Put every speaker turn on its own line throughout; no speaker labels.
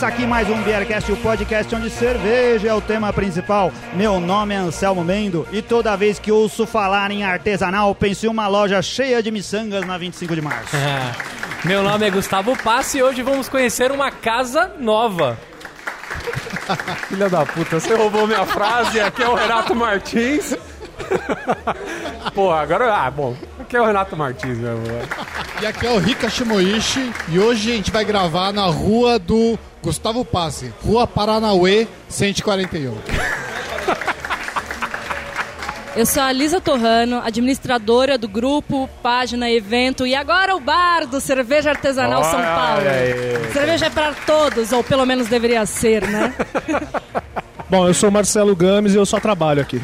começa aqui mais um Beercast, o podcast onde cerveja é o tema principal. Meu nome é Anselmo Mendo e toda vez que ouço falar em artesanal, penso em uma loja cheia de miçangas na 25 de março.
Meu nome é Gustavo Passo e hoje vamos conhecer uma casa nova.
Filha da puta, você roubou minha frase, aqui é o Renato Martins. Porra, agora. Ah, bom, aqui é o Renato Martins mesmo. né?
E aqui é o Rika Shimoishi e hoje a gente vai gravar na rua do Gustavo Passe, Rua Paranauê 141.
Eu sou a Lisa Torrano, administradora do grupo, página, evento e agora o bar do Cerveja Artesanal São
Olha
Paulo.
aí.
Cerveja é para todos, ou pelo menos deveria ser, né?
Bom, eu sou o Marcelo Games e eu só trabalho aqui.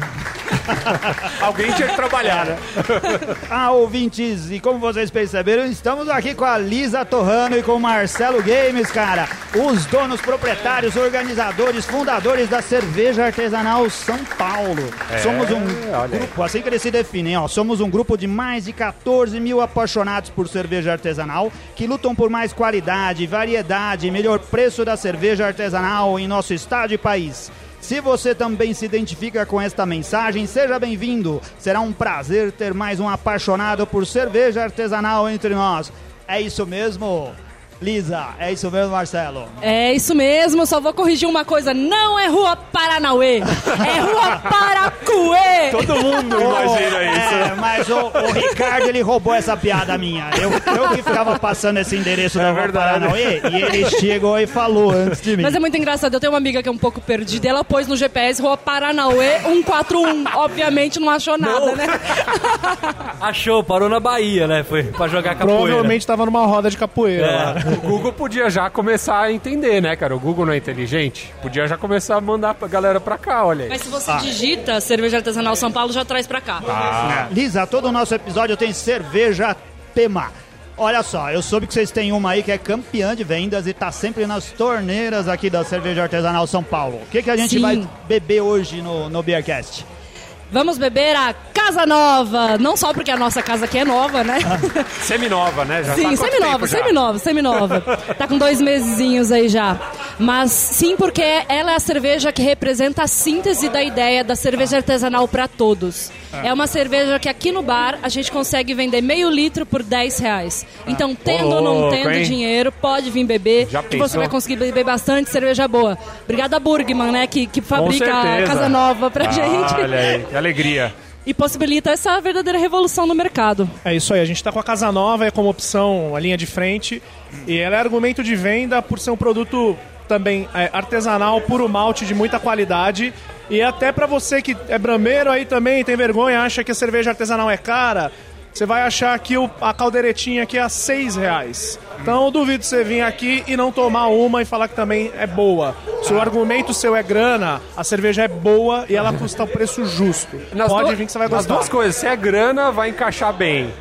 Alguém tinha que trabalhar, né?
Ah, ouvintes, e como vocês perceberam, estamos aqui com a Lisa Torrano e com o Marcelo Games, cara. Os donos, proprietários, organizadores, fundadores da Cerveja Artesanal São Paulo. Somos um grupo, assim que eles se definem, ó. Somos um grupo de mais de 14 mil apaixonados por cerveja artesanal que lutam por mais qualidade, variedade e melhor preço da cerveja artesanal em nosso estado e país. Se você também se identifica com esta mensagem, seja bem-vindo. Será um prazer ter mais um apaixonado por cerveja artesanal entre nós. É isso mesmo, Lisa? É isso mesmo, Marcelo?
É isso mesmo, só vou corrigir uma coisa: não é Rua Paranauê, é Rua Paracuê.
Todo mundo imagina isso.
É, mas o, o Ricardo ele roubou essa piada minha. Eu, eu que ficava passando esse endereço da Rua
verdade.
Paranauê e ele chegou e falou antes de mim.
Mas é muito engraçado, eu tenho uma amiga que é um pouco perdida, ela pôs no GPS Rua Paranauê 141. Obviamente não achou nada, né?
Achou, parou na Bahia, né? Foi pra jogar capoeira.
Provavelmente estava numa roda de capoeira
É.
lá.
O Google podia já começar a entender, né, cara? O Google não é inteligente. Podia já começar a mandar a galera pra cá, olha aí.
Mas se você digita cerveja artesanal São Paulo, já traz pra cá.
É. Lisa, todo o nosso episódio tem cerveja tema. Olha só, eu soube que vocês têm uma aí que é campeã de vendas e tá sempre nas torneiras aqui da Cerveja Artesanal São Paulo. O que, que a gente
Sim.
vai beber hoje no, no Beercast?
Vamos beber a Casa Nova. Não só porque a nossa casa aqui é nova, né?
Seminova, né? Já tá
Sim,
quanto
seminova, seminova, seminova. Tá com dois mesezinhos aí já. Mas sim, porque ela é a cerveja que representa a síntese da ideia da cerveja artesanal para todos. É uma cerveja que aqui no bar a gente consegue vender meio litro por 10 reais. Então, tendo ou não tendo
hein?
dinheiro, pode vir beber.
Já
que você vai conseguir beber bastante cerveja boa. Obrigada, Burgman, né? Que, que fabrica a. Casa Nova pra
Ah,
gente.
Olha aí, que alegria.
E possibilita essa verdadeira revolução no mercado.
É isso aí, a gente tá com a Casa Nova é como opção a linha de frente e ela é argumento de venda por ser um produto também é, artesanal, puro malte de muita qualidade e até pra você que é brameiro aí também, tem vergonha, acha que a cerveja artesanal é cara, você vai achar aqui o- a caldeiretinha aqui a seis reais. Então eu duvido você vir aqui e não tomar uma e falar que também é boa. Se o argumento seu é grana, a cerveja é boa e ela custa o preço justo.
Nas
Pode
duas-
vir que você vai
As
gostar.
duas coisas, se é grana, vai encaixar bem.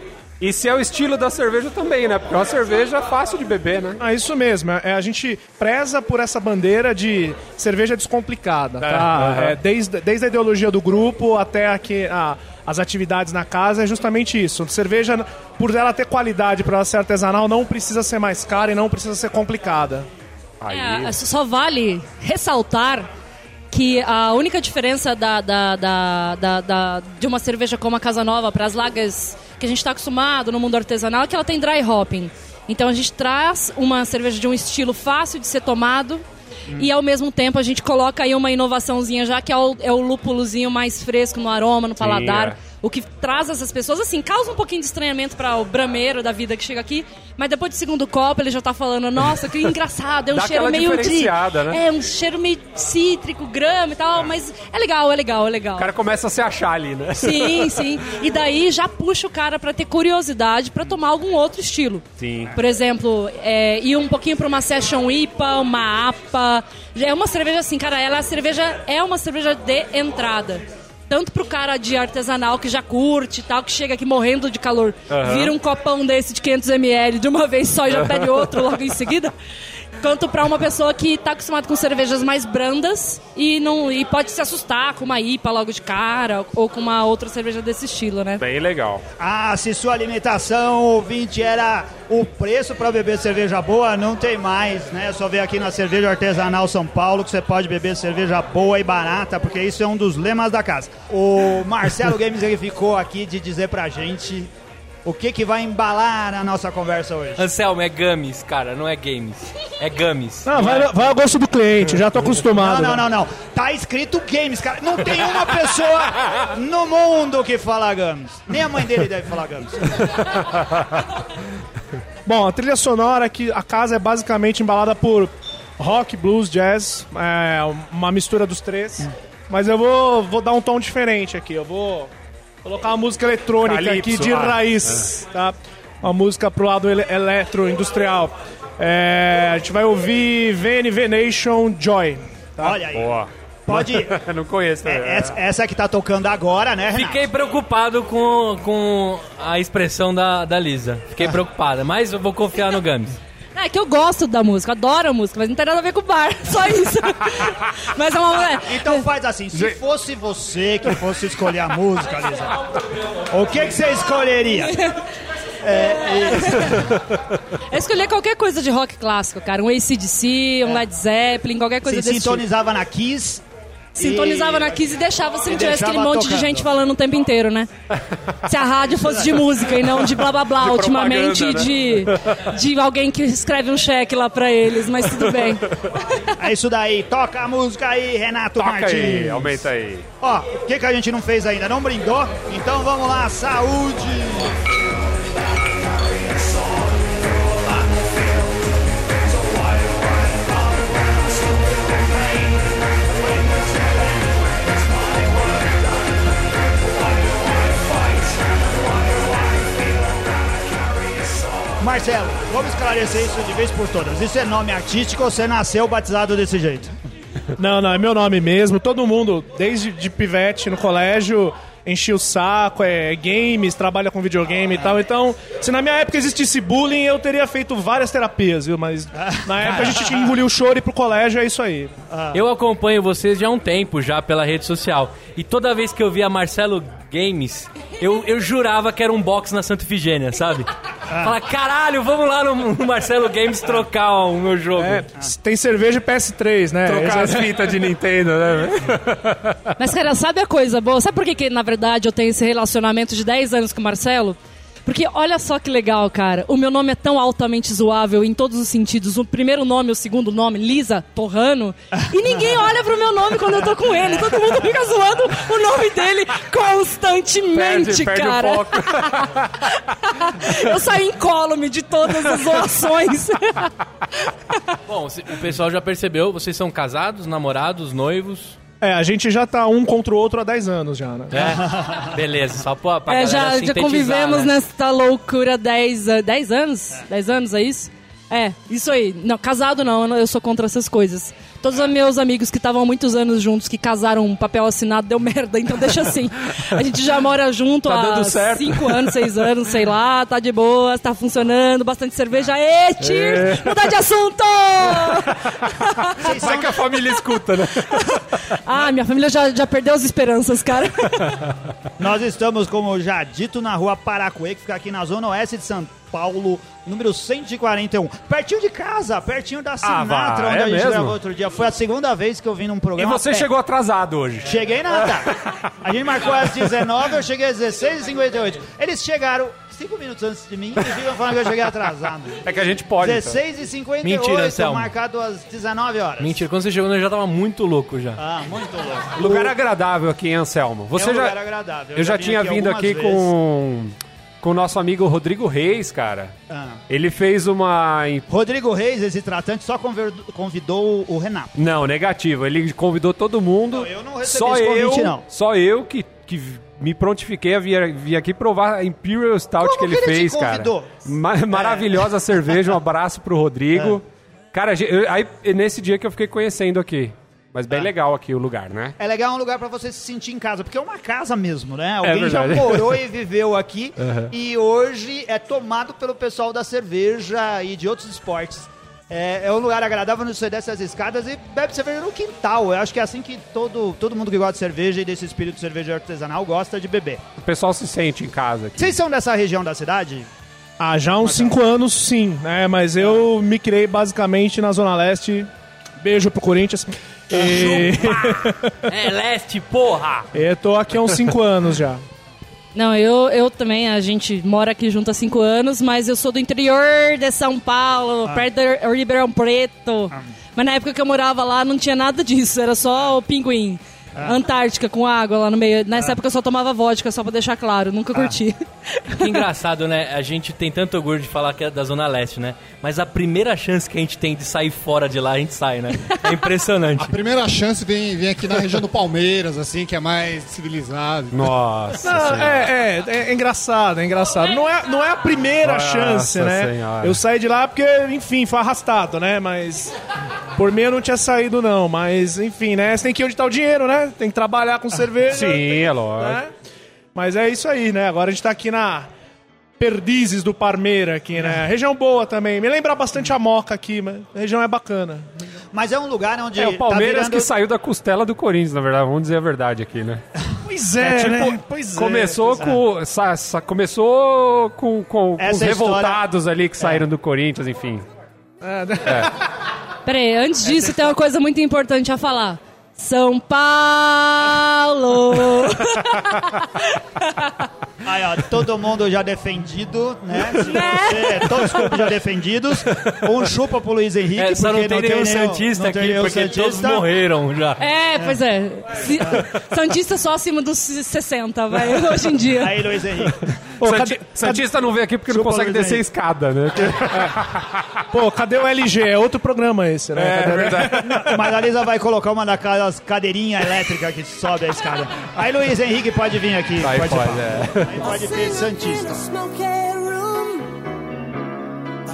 E se é o estilo da cerveja também, né? Porque é uma cerveja fácil de beber, né?
Ah, isso mesmo. É, a gente preza por essa bandeira de cerveja descomplicada, tá?
aham.
É, desde, desde a ideologia do grupo até aqui a- as atividades na casa é justamente isso. Cerveja, por ela ter qualidade, para ela ser artesanal, não precisa ser mais cara e não precisa ser complicada.
Aí,
É, só vale ressaltar que a única diferença da, da- da- da- de uma cerveja como a Casa Nova para as lagas que a gente está acostumado no mundo artesanal é que ela tem dry hopping. Então a gente traz uma cerveja de um estilo fácil de ser tomado e ao mesmo tempo a gente coloca aí uma inovaçãozinha já que é o, é o lúpulozinho mais fresco no aroma, no paladar.
É.
O que traz essas pessoas, assim, causa um pouquinho de estranhamento para o brameiro da vida que chega aqui, mas depois do segundo copo ele já tá falando, nossa, que engraçado, é um
Dá
cheiro meio de.
né?
É, um cheiro meio cítrico, grama e tal, mas é legal, é legal, é legal.
o cara começa a se achar ali, né?
Sim, sim. E daí já puxa o cara pra ter curiosidade pra tomar algum outro estilo.
Sim.
Por exemplo, é, ir um pouquinho pra uma Session IPA, uma APA. É uma cerveja assim, cara, ela é a cerveja é uma cerveja de entrada. Tanto pro cara de artesanal que já curte e tal, que chega aqui morrendo de calor, vira um copão desse de 500ml de uma vez só e já pede outro logo em seguida. quanto pra uma pessoa que tá acostumada com cervejas mais brandas e não e pode se assustar com uma IPA logo de cara ou com uma outra cerveja desse estilo, né?
Bem legal.
Ah, se sua alimentação, ouvinte, era o preço para beber cerveja boa, não tem mais, né? Só ver aqui na Cerveja Artesanal São Paulo que você pode beber cerveja boa e barata, porque isso é um dos lemas da casa. O Marcelo Games ele ficou aqui de dizer pra gente o que que vai embalar a nossa conversa hoje.
Anselmo, é gummies, cara, não é games. É gummies.
Não, vai, vai ao gosto do cliente, já tô acostumado.
Não, não, não, não. Tá escrito games, cara. Não tem uma pessoa no mundo que fala games. Nem a mãe dele deve falar games.
Bom, a trilha sonora aqui, a casa é basicamente embalada por rock, blues, jazz, é uma mistura dos três. Mas eu vou, vou dar um tom diferente aqui. Eu vou colocar uma música eletrônica
Calypso,
aqui de
ah.
raiz, tá? Uma música pro lado ele eletroindustrial. É, a gente vai ouvir VNV Nation Joy.
Olha aí.
Boa.
Pode.
não conheço. né?
É, essa, essa que tá tocando agora, né, Renato?
Fiquei preocupado com, com a expressão da, da Lisa. Fiquei preocupada, mas eu vou confiar no Gummies.
É que eu gosto da música, adoro a música, mas não tem nada a ver com o bar, só isso. mas é uma. é,
Então faz assim, se fosse você que fosse escolher a música, Lisa, o que, que você escolheria?
Eu escolhi qualquer coisa de rock clássico, cara. Um ACDC, um Led Zeppelin, qualquer coisa
Você
desse tipo.
sintonizava na Kiss.
Sintonizava
e-
na Kiss e deixava se não tivesse aquele monte de gente falando o tempo inteiro, né? Se a rádio fosse de música e não de blá blá blá,
De
ultimamente
né?
de, de alguém que escreve um cheque lá pra eles, mas tudo bem.
É isso daí. Toca a música aí, Renato
Toca
Martins.
aí, aumenta aí.
Ó, o que, que a gente não fez ainda? Não brindou? Então vamos lá, saúde! Marcelo, vamos esclarecer isso de vez por todas. Isso é nome artístico ou você nasceu batizado desse jeito?
Não, não, é meu nome mesmo. Todo mundo, desde de pivete no colégio, enchia o saco, é games, trabalha com videogame e tal. Então, se na minha época existisse bullying, eu teria feito várias terapias, viu? Mas na época a gente tinha que engolir o choro e ir pro colégio, é isso aí.
Eu acompanho vocês já há um tempo, já pela rede social. E toda vez que eu via Marcelo Games, eu, eu jurava que era um box na Santa Ifigênia, sabe? Fala, caralho, vamos lá no, no Marcelo Games trocar o meu jogo.
É, tem cerveja e PS3, né?
Trocar as fitas de Nintendo, né?
Mas, cara, sabe a coisa boa? Sabe por que, que, na verdade, eu tenho esse relacionamento de 10 anos com o Marcelo? Porque olha só que legal, cara. O meu nome é tão altamente zoável em todos os sentidos. O primeiro nome, o segundo nome, Lisa Torrano. E ninguém olha pro meu nome quando eu tô com ele. Todo mundo fica zoando o nome dele constantemente,
Perde, perde
cara.
foco.
eu saio incólume de todas as zoações.
Bom, o pessoal já percebeu, vocês são casados, namorados, noivos?
É, a gente já tá um contra o outro há 10 anos já, né?
É? Beleza, só pra, pra
É,
galera
já, já convivemos
né?
nessa loucura 10 anos. 10 anos? 10 anos, é isso? É, isso aí. Não, casado não- eu sou contra essas coisas. Todos os meus amigos que estavam há muitos anos juntos, que casaram um papel assinado, deu merda, então deixa assim. A gente já mora junto
Tá
há
dando certo.
5 anos, 6 anos, sei lá, tá de boa, tá funcionando, bastante cerveja. Ê, cheers! Mudar de assunto!
Vai que a família escuta, né?
Ah, minha família já, já perdeu as esperanças, cara.
Nós estamos, como já dito, na rua Paracuê, que fica aqui na zona oeste de São Paulo, número 141. Pertinho de casa, pertinho da Sinatra,
vá,
onde
é
a gente
mesmo?
gravou outro dia. Foi a segunda vez que eu vim num
E
programa.
você
pé.
chegou atrasado hoje.
Cheguei nada. A gente marcou às 19, eu cheguei às 16h58. Eles chegaram 5 minutos antes de mim e ficam falando que eu cheguei atrasado.
É que a gente pode. então.
16h58,
Mentira, Anselmo.
marcado às 19 horas.
Mentira, quando você chegou, eu já tava muito louco já.
Ah, muito louco.
Lugar agradável aqui em Anselmo. Você
é um
já,
lugar agradável.
eu já
vim
tinha vindo
algumas
aqui
vezes.
com com o nosso amigo Rodrigo Reis, cara.
Ah.
Ele fez uma
Rodrigo Reis, esse tratante, só convidou o Renato.
não negativo. Ele convidou todo mundo.
Não, eu não recebi
só eu,
convite, não.
Só eu que, que me prontifiquei a vir, vir aqui provar a Imperial Stout
Como
que ele
que ele
fez, cara.
convidou?
Ma- maravilhosa cerveja. Um abraço pro Rodrigo. Cara, a gente- eu- aí nesse dia que eu fiquei conhecendo aqui. Mas bem
Ah.
legal aqui o lugar, né?
É legal, é um lugar pra você se sentir em casa, porque é uma casa mesmo, né? Alguém já
verdade.
morou e viveu aqui
Uhum.
e hoje é tomado pelo pessoal da cerveja e de outros esportes. É, é um lugar agradável onde você desce as escadas e bebe cerveja no quintal. Eu acho que é assim que todo, todo mundo que gosta de cerveja e desse espírito de cerveja artesanal gosta de beber.
O pessoal se sente em casa aqui.
Vocês são dessa região da cidade?
Ah, já há uns 5 anos sim, né? Mas eu me criei basicamente na Zona Leste. Beijo pro Corinthians. E...
É leste, porra!
eu tô aqui há uns 5 anos já.
Não, eu, eu também, a gente mora aqui junto há cinco anos, mas eu sou do interior de São Paulo, perto do Ribeirão Preto. Mas na época que eu morava lá não tinha nada disso, era só o pinguim. Antártica com água lá no meio. Nessa época eu só tomava vodka, só pra deixar claro, nunca curti.
Que engraçado, né? A gente tem tanto orgulho de falar que é da Zona Leste, né? Mas a primeira chance que a gente tem de sair fora de lá, a gente sai, né? É impressionante.
A primeira chance vem, vem aqui na região do Palmeiras, assim, que é mais civilizado.
Nossa.
Não,
Senhora.
é, é, é engraçado, é engraçado. Não é, não é a primeira
Nossa
chance, né?
Senhora.
Eu saí de lá porque, enfim, foi arrastado, né? Mas por mim eu não tinha saído, não. Mas, enfim, né? Você tem que ir onde tá o dinheiro, né? Tem que trabalhar com cerveja.
Sim,
tem-
é lógico.
né? Mas é isso aí, né? Agora a gente tá aqui na Perdizes do Parmeira, aqui, né? Região boa também. Me lembra bastante a Moca aqui, mas a região é bacana.
Mas é um lugar onde.
É o Palmeiras
tá
que
virando...
saiu da costela do Corinthians, na verdade. Vamos dizer a verdade aqui, né?
Pois é,
tipo,
né? Pois é.
começou com, sa- sa- começou com, com, com os
é a história-
revoltados ali que saíram do Corinthians, enfim.
Peraí, antes disso tem uma coisa muito importante a falar. São Paulo!
Aí, ó, todo mundo já defendido, né? Se você- todos os grupos já defendidos. Um chupa pro Luiz Henrique,
É, só não
porque
tem nenhum Santista
não tem
aqui, porque todos
Santista.
morreram já.
É, pois é. Se- Santista só acima dos 60, vai, hoje em dia.
Aí, Luiz Henrique.
Pô,
Santi-
cadê,
Santista não veio aqui porque não consegue
Luiz
descer a
Henrique.
escada, né?
pô, cadê o LG? É outro programa esse, né?
É
Cadê-
verdade.
Mas a Lisa vai colocar uma daquelas cadeirinhas elétricas que sobe a escada. Aí, Luiz Henrique pode vir aqui.
Aí
pode,
pode,
falar.
é.
Aí pode ter Santista.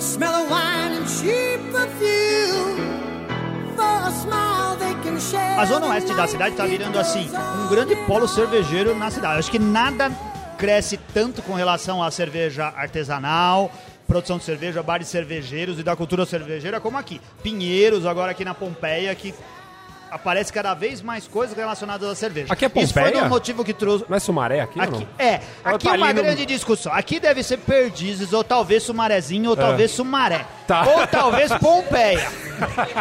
smell of wine and cheap perfume. For a smile they can share.
A zona oeste da cidade está virando assim um grande polo cervejeiro na cidade. Acho que nada cresce tanto com relação à cerveja artesanal, produção de cerveja, bares cervejeiros e da cultura cervejeira como aqui. Pinheiros, agora aqui na Pompeia, que aparece cada vez mais coisas relacionadas à cerveja.
Aqui é
Isso foi
Pompeia?
um motivo que trouxe.
Não é Sumaré aqui,
Aqui,
não?
é, aqui é uma grande discussão. Aqui deve ser Perdizes, ou talvez Sumarezinho, ou talvez Sumaré.
Tá.
Ou talvez Pompeia.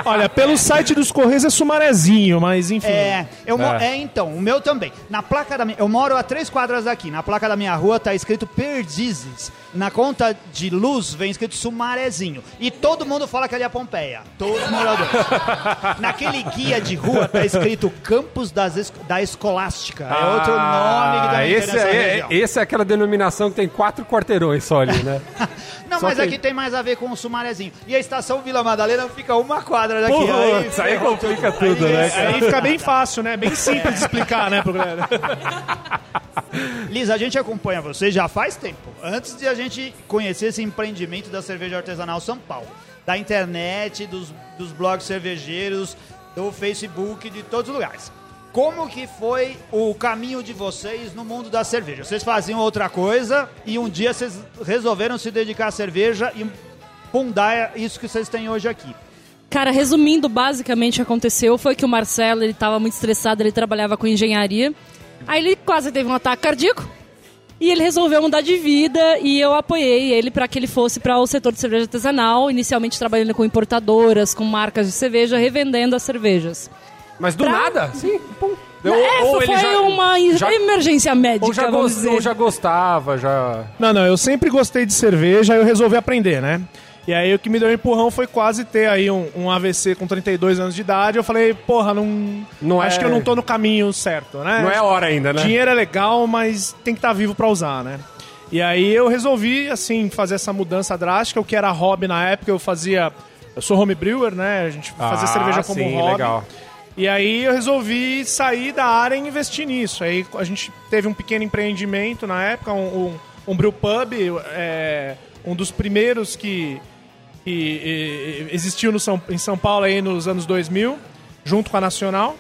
Olha, pelo site dos Correios é Sumarezinho, mas enfim.
É, eu
É.
é, então, o meu também. Na placa da minha, eu moro a três quadras daqui. Na placa da minha rua tá escrito Perdizes. Na conta de luz vem escrito Sumarezinho. E todo mundo fala que ali é Pompeia. Todos os moradores. Naquele guia de rua tá escrito Campos das Es- da Escolástica. É outro nome que tem
esse é,
região.
esse é aquela denominação que tem quatro quarteirões só ali, né?
Não,
só
mas
que-
aqui tem mais a ver com o Sumarezinho. E a estação Vila Madalena fica uma quadra daqui.
Putz, aí
ferrou
complica
tudo.
tudo, né, cara?
Aí fica bem fácil, né? Bem simples de explicar, né, pro galera?
Liz, a gente acompanha você já faz tempo. Antes de a gente conhecer esse empreendimento da cerveja artesanal São Paulo. Da internet, dos, dos blogs cervejeiros, do Facebook, de todos os lugares. Como que foi o caminho de vocês no mundo da cerveja? Vocês faziam outra coisa e um dia vocês resolveram se dedicar à cerveja e fundar isso que vocês têm hoje aqui.
Cara, resumindo, basicamente o que aconteceu foi que o Marcelo, ele tava muito estressado, ele trabalhava com engenharia. Aí ele quase teve um ataque cardíaco. E ele resolveu mudar de vida e eu apoiei ele para que ele fosse para o setor de cerveja artesanal, inicialmente trabalhando com importadoras, com marcas de cerveja, revendendo as cervejas.
Mas do
Pra-
nada, sim. Pum. Ou-
é,
ou
foi
ele já-
uma
já-
emergência médica,
Ou já,
vamos
ou já gostava, já.
Não, não, eu sempre gostei de cerveja, aí eu resolvi aprender, né? E aí o que me deu um empurrão foi quase ter aí um, um AVC com 32 anos de idade. Eu falei, porra, não.
Não
acho
é-
que eu não tô no caminho certo, né?
Não é hora ainda, né?
Dinheiro é legal, mas tem que estar vivo pra usar, né? E aí eu resolvi, assim, fazer essa mudança drástica. O que era hobby na época, eu fazia. Eu sou home brewer, né? A gente fazia
Ah,
cerveja como
sim,
hobby.
legal.
E aí eu resolvi sair da área e investir nisso. Aí a gente teve um pequeno empreendimento na época, um, um, um brew pub, é, um dos primeiros que, que existiu no São, em São Paulo aí nos anos 2000, junto com a Nacional.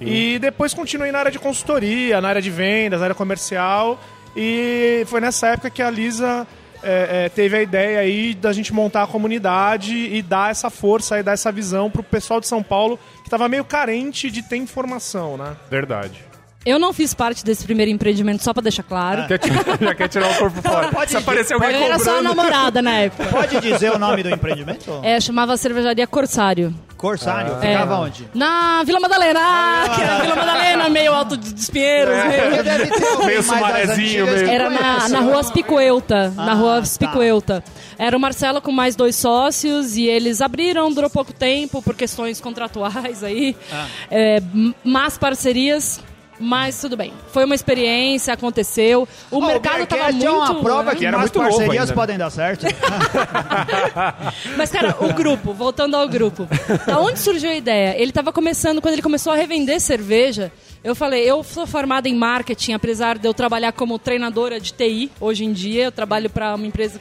E depois continuei na área de consultoria, na área de vendas, na área comercial. E foi nessa época que a Lisa é, é, teve a ideia aí da gente montar a comunidade e dar essa força e dar essa visão pro pessoal de São Paulo que tava meio carente de ter informação, né?
Verdade.
Eu não fiz parte desse primeiro empreendimento, só pra deixar claro.
Quer tirar- já quer tirar o corpo fora.
pode
Se aparecer alguém
Eu era só a
cobrando...
namorada na época.
Pode dizer o nome do empreendimento?
É, chamava Cervejaria Corsário.
Corsário.
É.
Ficava onde?
Na Vila Madalena! Ah, que era Vila Madalena, meio alto de meio-
Deve ter alguém
Meio
mais das
sumarezinho,
antigas
meio-
que
Era na,
conhece.
na rua Aspicuelta. na rua
tá.
Aspicuelta. Era o Marcelo com mais dois sócios e eles abriram, durou pouco tempo por questões contratuais aí.
Ah.
É, m- más parcerias. Mas tudo bem. Foi uma experiência, aconteceu. O
Ó,
mercado
Bearcat
tava muito.
é uma prova
né?
que
era muito
parcerias
ainda, né?
podem dar certo.
Mas, cara, o grupo, voltando ao grupo. Da onde surgiu a ideia? Ele estava começando, quando ele começou a revender cerveja, eu falei, eu sou formada em marketing, apesar de eu trabalhar como treinadora de TI hoje em dia. Eu trabalho para uma empresa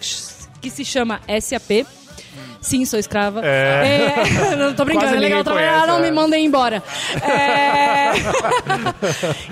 que se chama SAP. Sim, sou escrava.
É.
É, não tô brincando,
Quase
é legal trabalhar,
conhece,
não
é.
me mandem embora. É...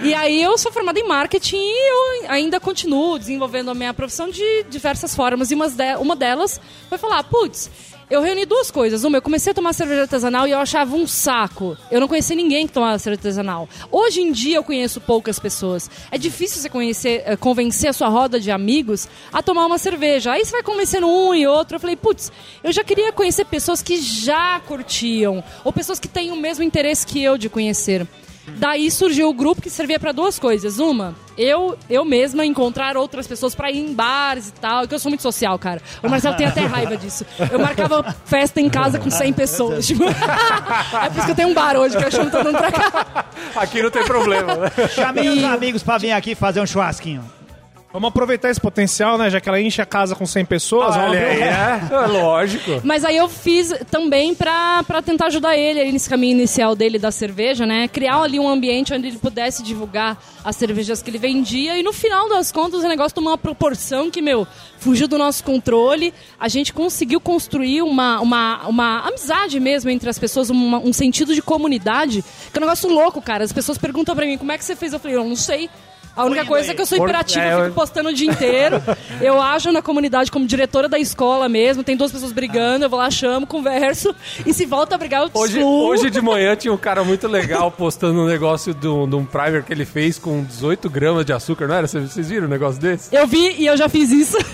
e aí eu sou formada em marketing e eu ainda continuo desenvolvendo a minha profissão de diversas formas. E uma delas foi falar, putz, eu reuni duas coisas. Uma, eu comecei a tomar cerveja artesanal e eu achava um saco. Eu não conhecia ninguém que tomava cerveja artesanal. Hoje em dia eu conheço poucas pessoas. É difícil você conhecer, eh, convencer a sua roda de amigos a tomar uma cerveja. Aí você vai convencendo um e outro. Eu falei, putz, eu já queria conhecer pessoas que já curtiam. Ou pessoas que têm o mesmo interesse que eu de conhecer. Daí surgiu o grupo que servia para duas coisas. Uma, eu eu mesma encontrar outras pessoas para ir em bares e tal, que eu sou muito social, cara. O Marcelo tem até raiva disso. Eu marcava festa em casa com 100 pessoas. Tipo, é por isso que eu tenho um bar hoje, que eu chamo todo mundo pra cá.
Aqui não tem problema, né?
Chamei os amigos pra vir aqui fazer um churrasquinho.
Vamos aproveitar esse potencial, né? Já que ela enche a casa com 100 pessoas. vamos
Olha aí,
um-
é, é lógico.
Mas aí eu fiz também pra, pra tentar ajudar ele aí nesse caminho inicial dele da cerveja, né? Criar ali um ambiente onde ele pudesse divulgar as cervejas que ele vendia. E no final das contas o negócio tomou uma proporção que, meu, fugiu do nosso controle. A gente conseguiu construir uma, uma, uma amizade mesmo entre as pessoas, uma- um sentido de comunidade. Que é um negócio louco, cara. As pessoas perguntam pra mim como é que você fez. Eu falei, eu não sei. A única coisa é que eu sou imperativa,
é,
eu
eu-
fico postando o dia inteiro. Eu ajo na comunidade como diretora da escola mesmo. Tem duas pessoas brigando, eu vou lá, chamo, converso. E se volta a brigar, eu
Hoje,
excluo.
hoje de manhã tinha um cara muito legal postando um negócio de um, de um primer que ele fez com 18 gramas de açúcar, não era? Vocês viram um negócio desse?
Eu vi e eu já fiz isso.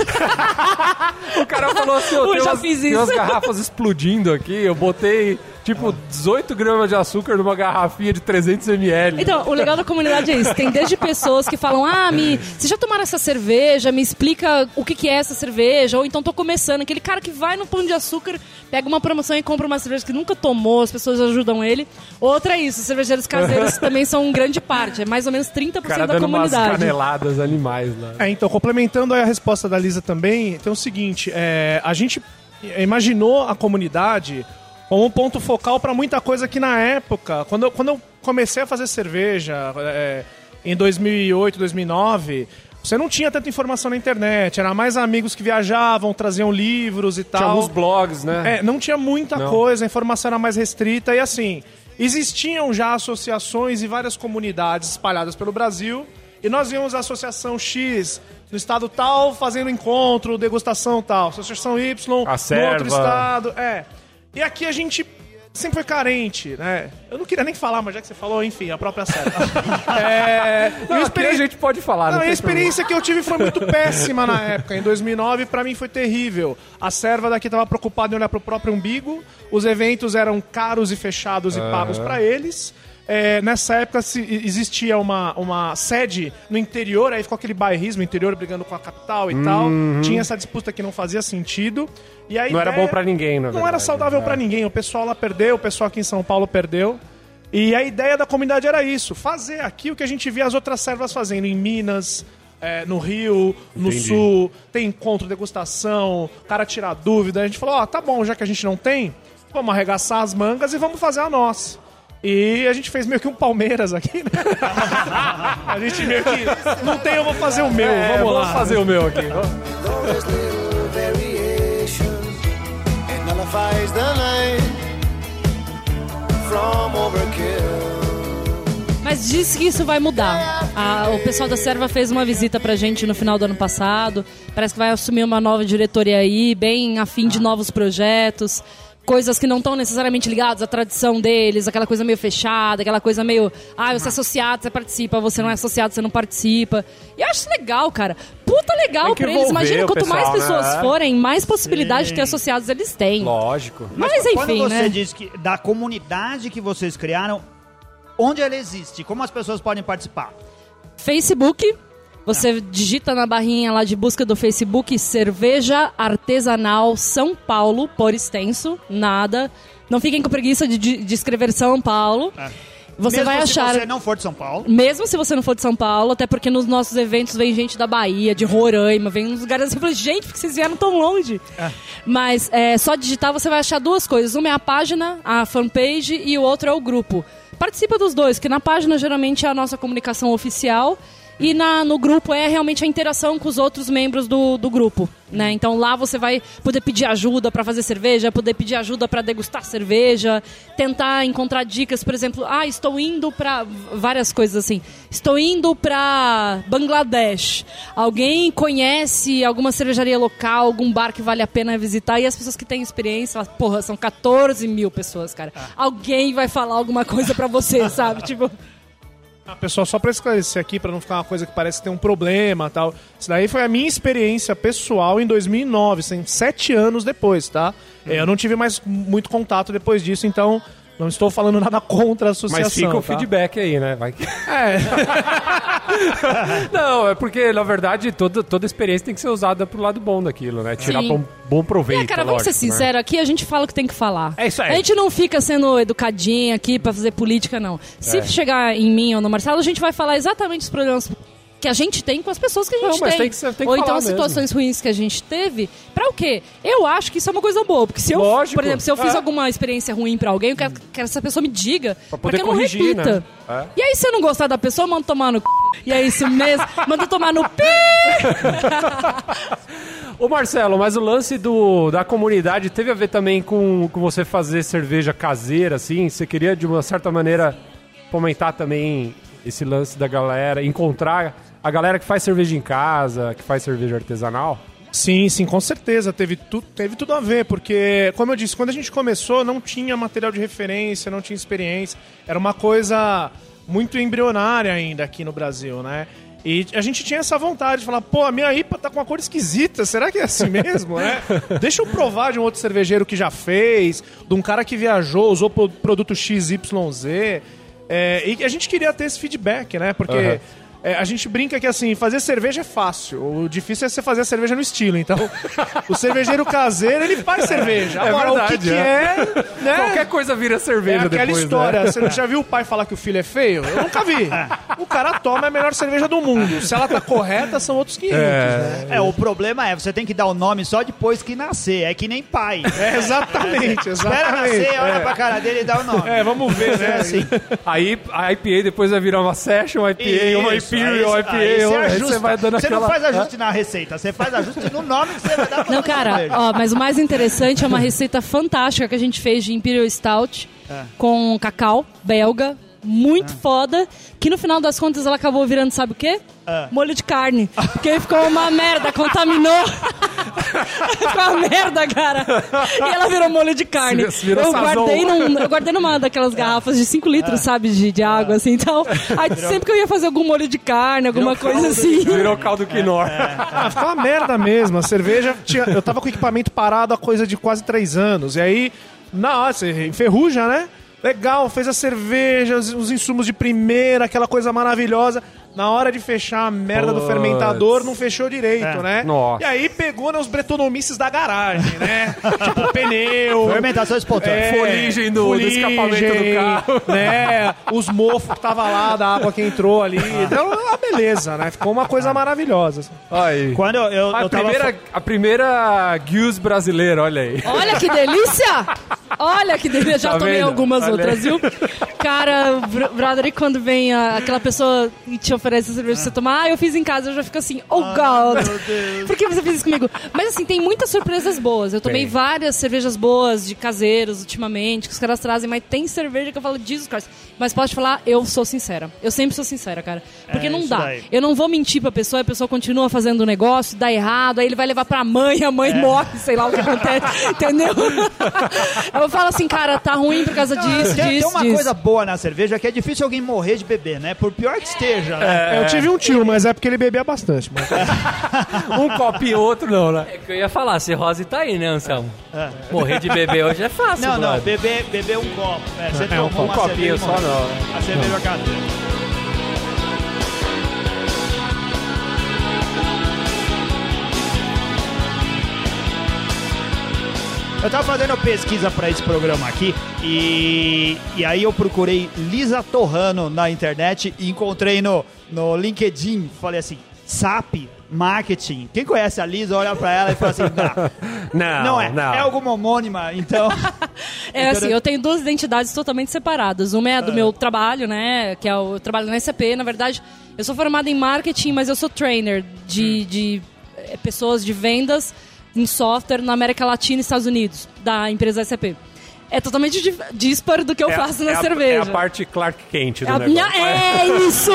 O cara falou assim,
Eu
tem,
já
umas,
fiz
tem
isso.
umas garrafas explodindo aqui, eu botei tipo 18 gramas de açúcar numa garrafinha de 300 ml.
Então, o legal da comunidade é isso. Tem desde pessoas que falam, ah, me, vocês já tomaram essa cerveja? Me explica o que, que é essa cerveja. Ou então tô começando. Aquele cara que vai no pão de açúcar, pega uma promoção e compra uma cerveja que nunca tomou, as pessoas ajudam ele. Outra é isso, cervejeiros caseiros também são um grande parte. É mais ou menos 30%
o cara
da
dando umas
comunidade.
caneladas animais lá.
É, então, complementando aí a resposta da Lisa também, tem o seguinte: é, a gente imaginou a comunidade como um ponto focal para muita coisa que na época, quando eu, quando eu comecei a fazer cerveja é, em 2008, 2009. Você não tinha tanta informação na internet, era mais amigos que viajavam, traziam livros e tal.
Tinha alguns blogs, né?
É, não tinha muita
Não.
coisa, a informação era mais restrita e assim, existiam já associações e várias comunidades espalhadas pelo Brasil e nós vimos a associação X no estado tal fazendo encontro, degustação tal, associação Y
A
no outro
serva.
estado, é. E aqui a gente sempre foi carente, né? Eu não queria nem falar, mas já que você falou, enfim, a própria serva. é, e
Não,
a
a gente pode falar, não,
não, a experiência que eu tive foi muito péssima na época. Em 2009, pra mim foi terrível. A serva daqui tava preocupada em olhar pro próprio umbigo. Os eventos eram caros e fechados e pagos pra eles. É, nessa época se- existia uma, uma sede no interior, aí ficou aquele bairrismo interior brigando com a capital e tal. Tinha essa disputa que não fazia sentido. E a
Não era bom pra ninguém, na
Não era saudável
É.
pra ninguém. O pessoal lá perdeu, o pessoal aqui em São Paulo perdeu. E a ideia da comunidade era isso: fazer aqui o que a gente via as outras servas fazendo em Minas, é, no Rio, no
Entendi.
Sul. Tem encontro, degustação, o cara tirar dúvida. A gente falou: ó, tá bom, já que a gente não tem, vamos arregaçar as mangas e vamos fazer a nossa. E a gente fez meio que um Palmeiras aqui, né? a gente meio que. Não tem, eu vou fazer o meu,
É,
vamos lá.
fazer o meu aqui.
Mas diz que isso vai mudar. A- o pessoal da Serva fez uma visita pra gente no final do ano passado. Parece que vai assumir uma nova diretoria aí, bem afim de novos projetos. Coisas que não estão necessariamente ligadas à tradição deles, aquela coisa meio fechada, aquela coisa meio. Ah, você é associado, você participa, você não é associado, você não participa. E eu acho legal, cara. Puta legal pra eles. Imagina quanto mais
pessoal,
pessoas
né?
forem, mais possibilidade de ter associados eles têm.
Lógico.
Mas,
Quando
enfim,
você
né?
diz que da comunidade que vocês criaram, onde ela existe? Como as pessoas podem participar?
Facebook. Você digita na barrinha lá de busca do Facebook Cerveja Artesanal São Paulo, por extenso, nada. Não fiquem com preguiça de, de, escrever São Paulo. Você
Mesmo
vai
se
achar.
você não for de São Paulo.
Mesmo se você não for de São Paulo, até porque nos nossos eventos vem gente da Bahia, de Roraima, vem uns lugares assim, gente, por que vocês vieram tão longe? Mas é, só digitar você vai achar duas coisas. Uma é a página, a fanpage, e o outro é o grupo. Participa dos dois, que na página geralmente é a nossa comunicação oficial. E na, no grupo é realmente a interação com os outros membros do, do grupo, né? Então lá você vai poder pedir ajuda para fazer cerveja, poder pedir ajuda para degustar cerveja, tentar encontrar dicas, por exemplo, ah, estou indo para várias coisas assim. Estou indo para Bangladesh. Alguém conhece alguma cervejaria local, algum bar que vale a pena visitar? E as pessoas que têm experiência, porra, são 14 mil pessoas, cara. Alguém vai falar alguma coisa para você, sabe? Tipo,
Ah, pessoal, só pra esclarecer aqui, pra não ficar uma coisa que parece que tem um problema tal. Isso daí foi a minha experiência pessoal em 2009, assim, sete anos depois, tá? É, Eu não tive mais muito contato depois disso, então não estou falando nada contra a associação.
Mas fica o
tá?
feedback aí, né? Vai que-
É,
Não, é porque, na verdade, toda, toda experiência tem que ser usada pro lado bom daquilo, né? Tirar
Sim.
bom, bom proveito.
É, cara, vamos ser
lógico, né?
sinceros, aqui a gente fala o que tem que falar.
É isso aí.
A gente não fica sendo educadinho aqui pra fazer política, não. Se
É.
chegar em mim ou no Marcelo, a gente vai falar exatamente os problemas que a gente tem com as pessoas que a gente
Não,
tem.
tem que tem que
ou então as
mesmo.
situações ruins que a gente teve. Pra o quê? Eu acho que isso é uma coisa boa. Porque se eu,
Lógico.
por exemplo, se eu fiz
É.
alguma experiência ruim pra alguém, eu quero que essa pessoa me diga.
Pra poder
que eu não
corrigir,
repita.
né? É.
E aí, se eu não gostar da pessoa, manda tomar no c... E é isso mesmo. manda tomar no pi.
Ô Marcelo, mas o lance do, da comunidade teve a ver também com, com você fazer cerveja caseira, assim? Você queria, de uma certa maneira, fomentar também esse lance da galera, encontrar a galera que faz cerveja em casa, que faz cerveja artesanal?
Sim, sim, com certeza. Teve, tu, teve tudo a ver, porque, como eu disse, quando a gente começou, não tinha material de referência, não tinha experiência. Era uma coisa muito embrionária ainda aqui no Brasil, né? E a gente tinha essa vontade de falar, pô, a minha IPA tá com uma cor esquisita, será que é assim mesmo, né? Deixa eu provar de um outro cervejeiro que já fez, de um cara que viajou, usou pro- produto XYZ. É, e a gente queria ter esse feedback, né? Porque
Aham.
É, a gente brinca que assim, fazer cerveja é fácil. O difícil é você fazer a cerveja no estilo. Então, o cervejeiro caseiro, ele faz cerveja.
É
Agora, o que,
verdade,
que é, né?
Qualquer coisa vira
É
cerveja
aquela
depois,
história.
né?
Você já viu o pai falar que o filho é feio? Eu nunca vi. O cara toma a melhor cerveja do mundo. Se ela tá correta, são outros 500, né?
É, o problema é, você tem que dar o nome só depois que nascer. É que nem pai.
É, exatamente, exatamente.
Espera nascer, olha
é.
pra cara dele e dá o nome.
É, vamos ver, né?
É assim.
Aí a IPA depois vai virar uma Session IPA, uma
Isso,
Imperial
aí
IPA,
você- aí você
aí
ajusta.
você vai dando
Você
aquela...
não faz ajuste na receita, você faz ajuste no nome que você vai dar pra
Não, cara,
cerveja.
ó, mas o mais interessante é uma receita fantástica que a gente fez de Imperial Stout com cacau belga, muito foda, que no final das contas ela acabou virando, sabe o quê? Molho de carne. Porque ficou uma merda, contaminou. ficou uma merda, cara. E ela virou molho de carne.
Virou
eu, guardei num, eu guardei numa daquelas garrafas de 5 litros, sabe, de, de água, assim. Então, aí sempre que eu ia fazer algum molho de carne, alguma coisa assim.
Virou caldo quinor.
Ah, ficou uma merda mesmo. A cerveja. Tinha, eu tava com o equipamento parado há coisa de quase três anos. E aí, na hora, você enferruja, né? Legal, fez a cerveja, os, os insumos de primeira, aquela coisa maravilhosa. Na hora de fechar a merda do fermentador, não fechou direito, né?
Nossa.
E aí pegou nos bretonomices da garagem, né? tipo pneu.
Fermentação espontânea.
É,
Fuligem do- do escapamento do carro.
Né? Os mofos que tava lá, da água que entrou ali. Então, uma beleza, né? Ficou uma coisa maravilhosa. assim.
Aí.
Quando eu, eu,
A
eu tava...
primeira, a primeira Guiz brasileira, olha aí.
Olha que delícia! Olha que delícia, já
Tá
tomei
vendo?
algumas
Olha
outras,
aí.
viu? Cara, br- brother, e quando vem a- aquela pessoa e te oferece a cerveja pra você tomar, ah, eu fiz em casa, eu já fico assim, oh God, por que você fez isso comigo? Mas assim, tem muitas surpresas boas. Eu tomei
Tem.
várias cervejas boas de caseiros ultimamente, que os caras trazem, mas tem cerveja que eu falo, Jesus Christ. Mas pode falar, eu sou sincera. Eu sempre sou sincera, cara. Porque
É,
não dá.
daí.
Eu não vou mentir pra pessoa, a pessoa continua fazendo o negócio, dá errado, aí ele vai levar pra mãe, a
É.
mãe morre, sei lá o que acontece, entendeu? Eu falo assim, cara, tá ruim por causa disso,
Tem, tem
disso,
uma
disso.
coisa boa na cerveja que é difícil alguém morrer de beber, né? Por pior que esteja, né?
Eu tive um tio, mas é porque ele bebia bastante. Mas...
Um copo e outro não, né?
É que eu ia falar, cirrose tá aí, né, Anselmo? Morrer de beber hoje é fácil,
Não, não,
brother.
beber, beber um copo. É, você
É, um
tomou uma
copo. Copinho
cerveja,
só
morreu.
não.
A cerveja caseira. Eu tava fazendo pesquisa pra esse programa aqui e, e aí eu procurei Lisa Torrano na internet e encontrei no, no LinkedIn. Falei assim, SAP Marketing. Quem conhece a Lisa olha pra ela e fala assim, não,
Não,
não é,
não.
é alguma homônima, então...
É assim, eu tenho duas identidades totalmente separadas. Uma é a do meu trabalho, né? Que é o eu trabalho na SAP. Na verdade, eu sou formada em marketing, mas eu sou trainer de, de eh, pessoas de vendas em software na América Latina e Estados Unidos, da empresa SAP. É totalmente di- disparo do que eu
É-
faço
é
na
a-
cerveja.
É a parte Clark Kent do
É minha- é isso!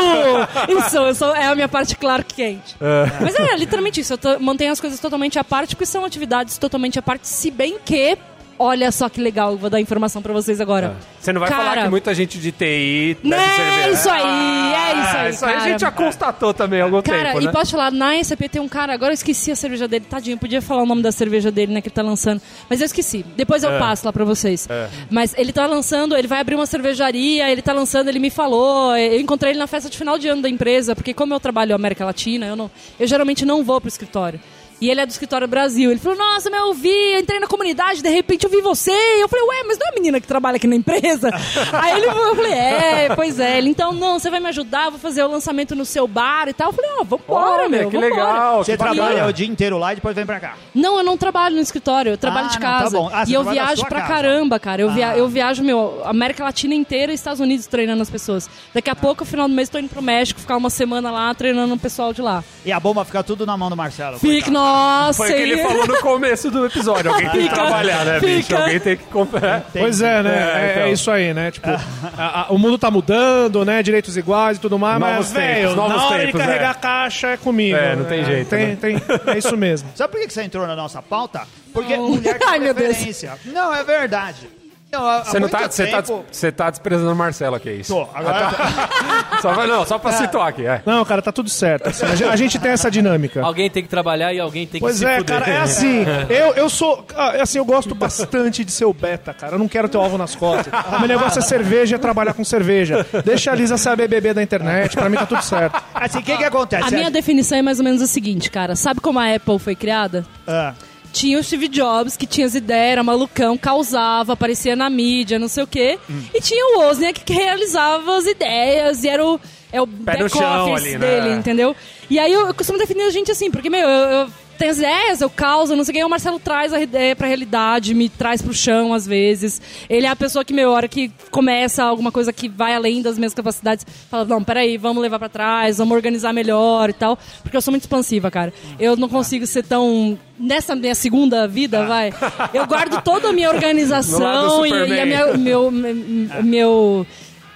Isso, eu sou, é a minha parte Clark Kent. Mas é literalmente isso, eu mantenho as coisas totalmente à parte, porque são atividades totalmente à parte, se bem que. Olha só que legal, eu vou dar informação pra vocês agora.
Você não vai
Cara,
falar que muita gente de TI deve
Né,
cerveja.
isso aí, é isso aí,
Isso aí a
cara.
gente já constatou também há algum
Cara,
tempo,
e
né?
posso falar, na SAP tem um cara, agora eu esqueci a cerveja dele, tadinho, podia falar o nome da cerveja dele, né, que ele tá lançando, mas eu esqueci. Depois eu
É.
passo lá pra vocês. Mas ele tá lançando, ele vai abrir uma cervejaria, ele tá lançando, ele me falou, eu encontrei ele na festa de final de ano da empresa, porque como eu trabalho América Latina, eu, não, eu geralmente não vou pro escritório. E ele é do escritório Brasil. Ele falou, nossa, mas eu vi, eu entrei na comunidade, de repente eu vi você. Eu falei, ué, mas não é a menina que trabalha aqui na empresa? Aí ele falou, eu falei, é, pois é. Ele, então, não, você vai me ajudar, eu vou fazer o lançamento no seu bar e tal. Eu falei, ó, vambora,
Olha,
meu,
que
vambora.
legal.
Você trabalha o dia inteiro lá e depois vem pra cá.
Não, eu não trabalho no escritório, eu trabalho
Ah,
de
não, tá
casa.
bom. Ah,
e eu viajo pra
casa.
caramba, cara. Eu, via
Ah.
eu viajo, meu, América Latina inteira e Estados Unidos treinando as pessoas. Daqui a pouco, no final do mês, tô indo pro México, ficar uma semana lá treinando o pessoal de lá.
E a bomba fica tudo na mão do Marcelo.
Fique,
coitado.
Nossa!
Foi o que ele falou no começo do episódio. Alguém tem que trabalhar, né, bicho?
fica.
Alguém tem que comprar.
Pois é, né?
É,
É,
então.
é isso aí, né? Tipo, a- a- o mundo tá mudando, né? Direitos iguais e tudo mais,
Novos
mas, velho,
tempos, novos
na hora
tempos,
de carregar
é.
a caixa é comigo.
É, não tem jeito,
Tem,
né?
tem, é isso mesmo.
Sabe por que você entrou na nossa pauta? Porque
Não.
mulher tem
Ai, meu Deus.
preferência. Não, é verdade. Não, há- há
Você não tá, você tá, você tá desprezando o Marcelo aqui, é isso?
Tô, agora...
Só, vai- não, só pra situar aqui, é.
Não, cara, tá tudo certo. assim, a, gente, a gente tem essa dinâmica.
Alguém tem que trabalhar e alguém tem que
Pois
se
é, cara, é assim. Eu, eu sou. ah, é assim, eu gosto bastante de ser o beta, cara. Eu não quero ter o alvo nas costas. O meu negócio é cerveja, é trabalhar com cerveja. Deixa a Lisa ser a BBB da internet, pra mim tá tudo certo.
Assim, o que que acontece?
A minha definição é mais ou menos a seguinte, cara. Sabe como a Apple foi criada?
Ah,
Tinha o Steve Jobs, que tinha as ideias, era malucão, causava, aparecia na mídia, não sei o quê.
Hum.
E tinha o Wozniak, que realizava as ideias, e era o, é o
no
back office
ali, né?
dele, entendeu? E aí eu, eu costumo definir a gente assim, porque, meu, eu, eu tenho as ideias, eu causo, não sei o e o Marcelo traz a ideia pra realidade, me traz pro chão às vezes. Ele é a pessoa que, meu, hora que começa alguma coisa que vai além das minhas capacidades, fala, não, peraí, vamos levar pra trás, vamos organizar melhor e tal. Porque eu sou muito expansiva, cara. Eu não consigo ser tão. Nessa minha segunda vida, vai. Eu guardo toda a minha organização e, e a minha, meu, meu, meu,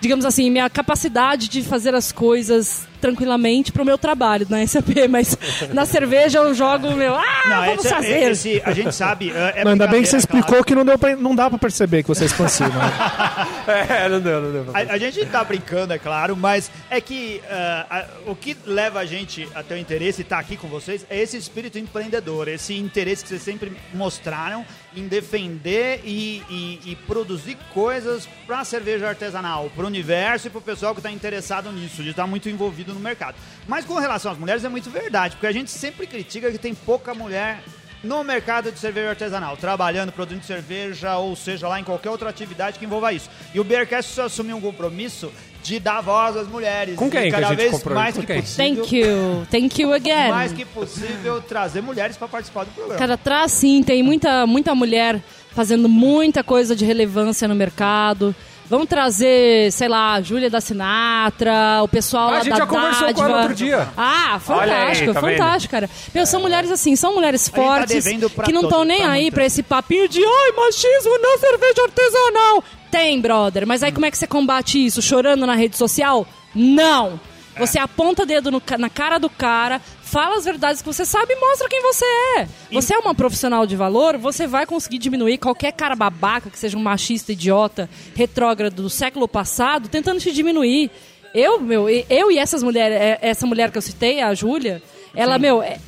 digamos assim, minha capacidade de fazer as coisas tranquilamente pro meu trabalho na SAP, mas na cerveja eu jogo meu, ah,
não,
vamos
esse,
fazer.
esse- a gente sabe. É, é
Não, ainda bem que você explicou
claro.
que não, deu pra, não dá pra perceber que você é expansivo. Né?
É, não deu, não deu.
A, a gente tá brincando, é claro, mas é que ah, a- o que leva a gente a ter o interesse e estar aqui com vocês é esse espírito empreendedor, esse interesse que vocês sempre mostraram em defender e, e- e produzir coisas para a cerveja artesanal, para o universo e para o pessoal que está interessado nisso, de estar muito envolvido no mercado. Mas com relação às mulheres é muito verdade, porque a gente sempre critica que tem pouca mulher no mercado de cerveja artesanal, trabalhando, produzindo cerveja, ou seja, lá em qualquer outra atividade que envolva isso. E o Beercast assumiu um compromisso de dar voz às mulheres.
Com quem
e
que a
cada
gente
vez
comprou?
mais
Com
que
quem?
possível.
Thank you. Thank you again.
Mais que possível trazer mulheres para participar do programa.
Cara, traz sim, tem muita, muita mulher fazendo muita coisa de relevância no mercado. Vamos trazer, sei lá, a Júlia da Sinatra, o pessoal
Ah,
lá
a gente
da
já conversou com ela
Dádiva.
outro dia.
Ah,
Olha aí,
fantástico,
tá
fantástico, cara. Meu, são mulheres assim, são mulheres
tá
fortes
pra
que não estão nem
pra
aí pra esse papinho de ai, machismo na cerveja artesanal. Tem, brother, mas aí como é que você combate isso? Chorando na rede social? Não! Você aponta o dedo no na cara do cara, fala as verdades que você sabe e mostra quem você é. Você é uma profissional de valor, você vai conseguir diminuir qualquer cara babaca que seja um machista idiota, retrógrado do século passado, tentando te diminuir. Eu, meu, eu e essas mulheres, é- essa mulher que eu citei, a Júlia, ela, meu, é-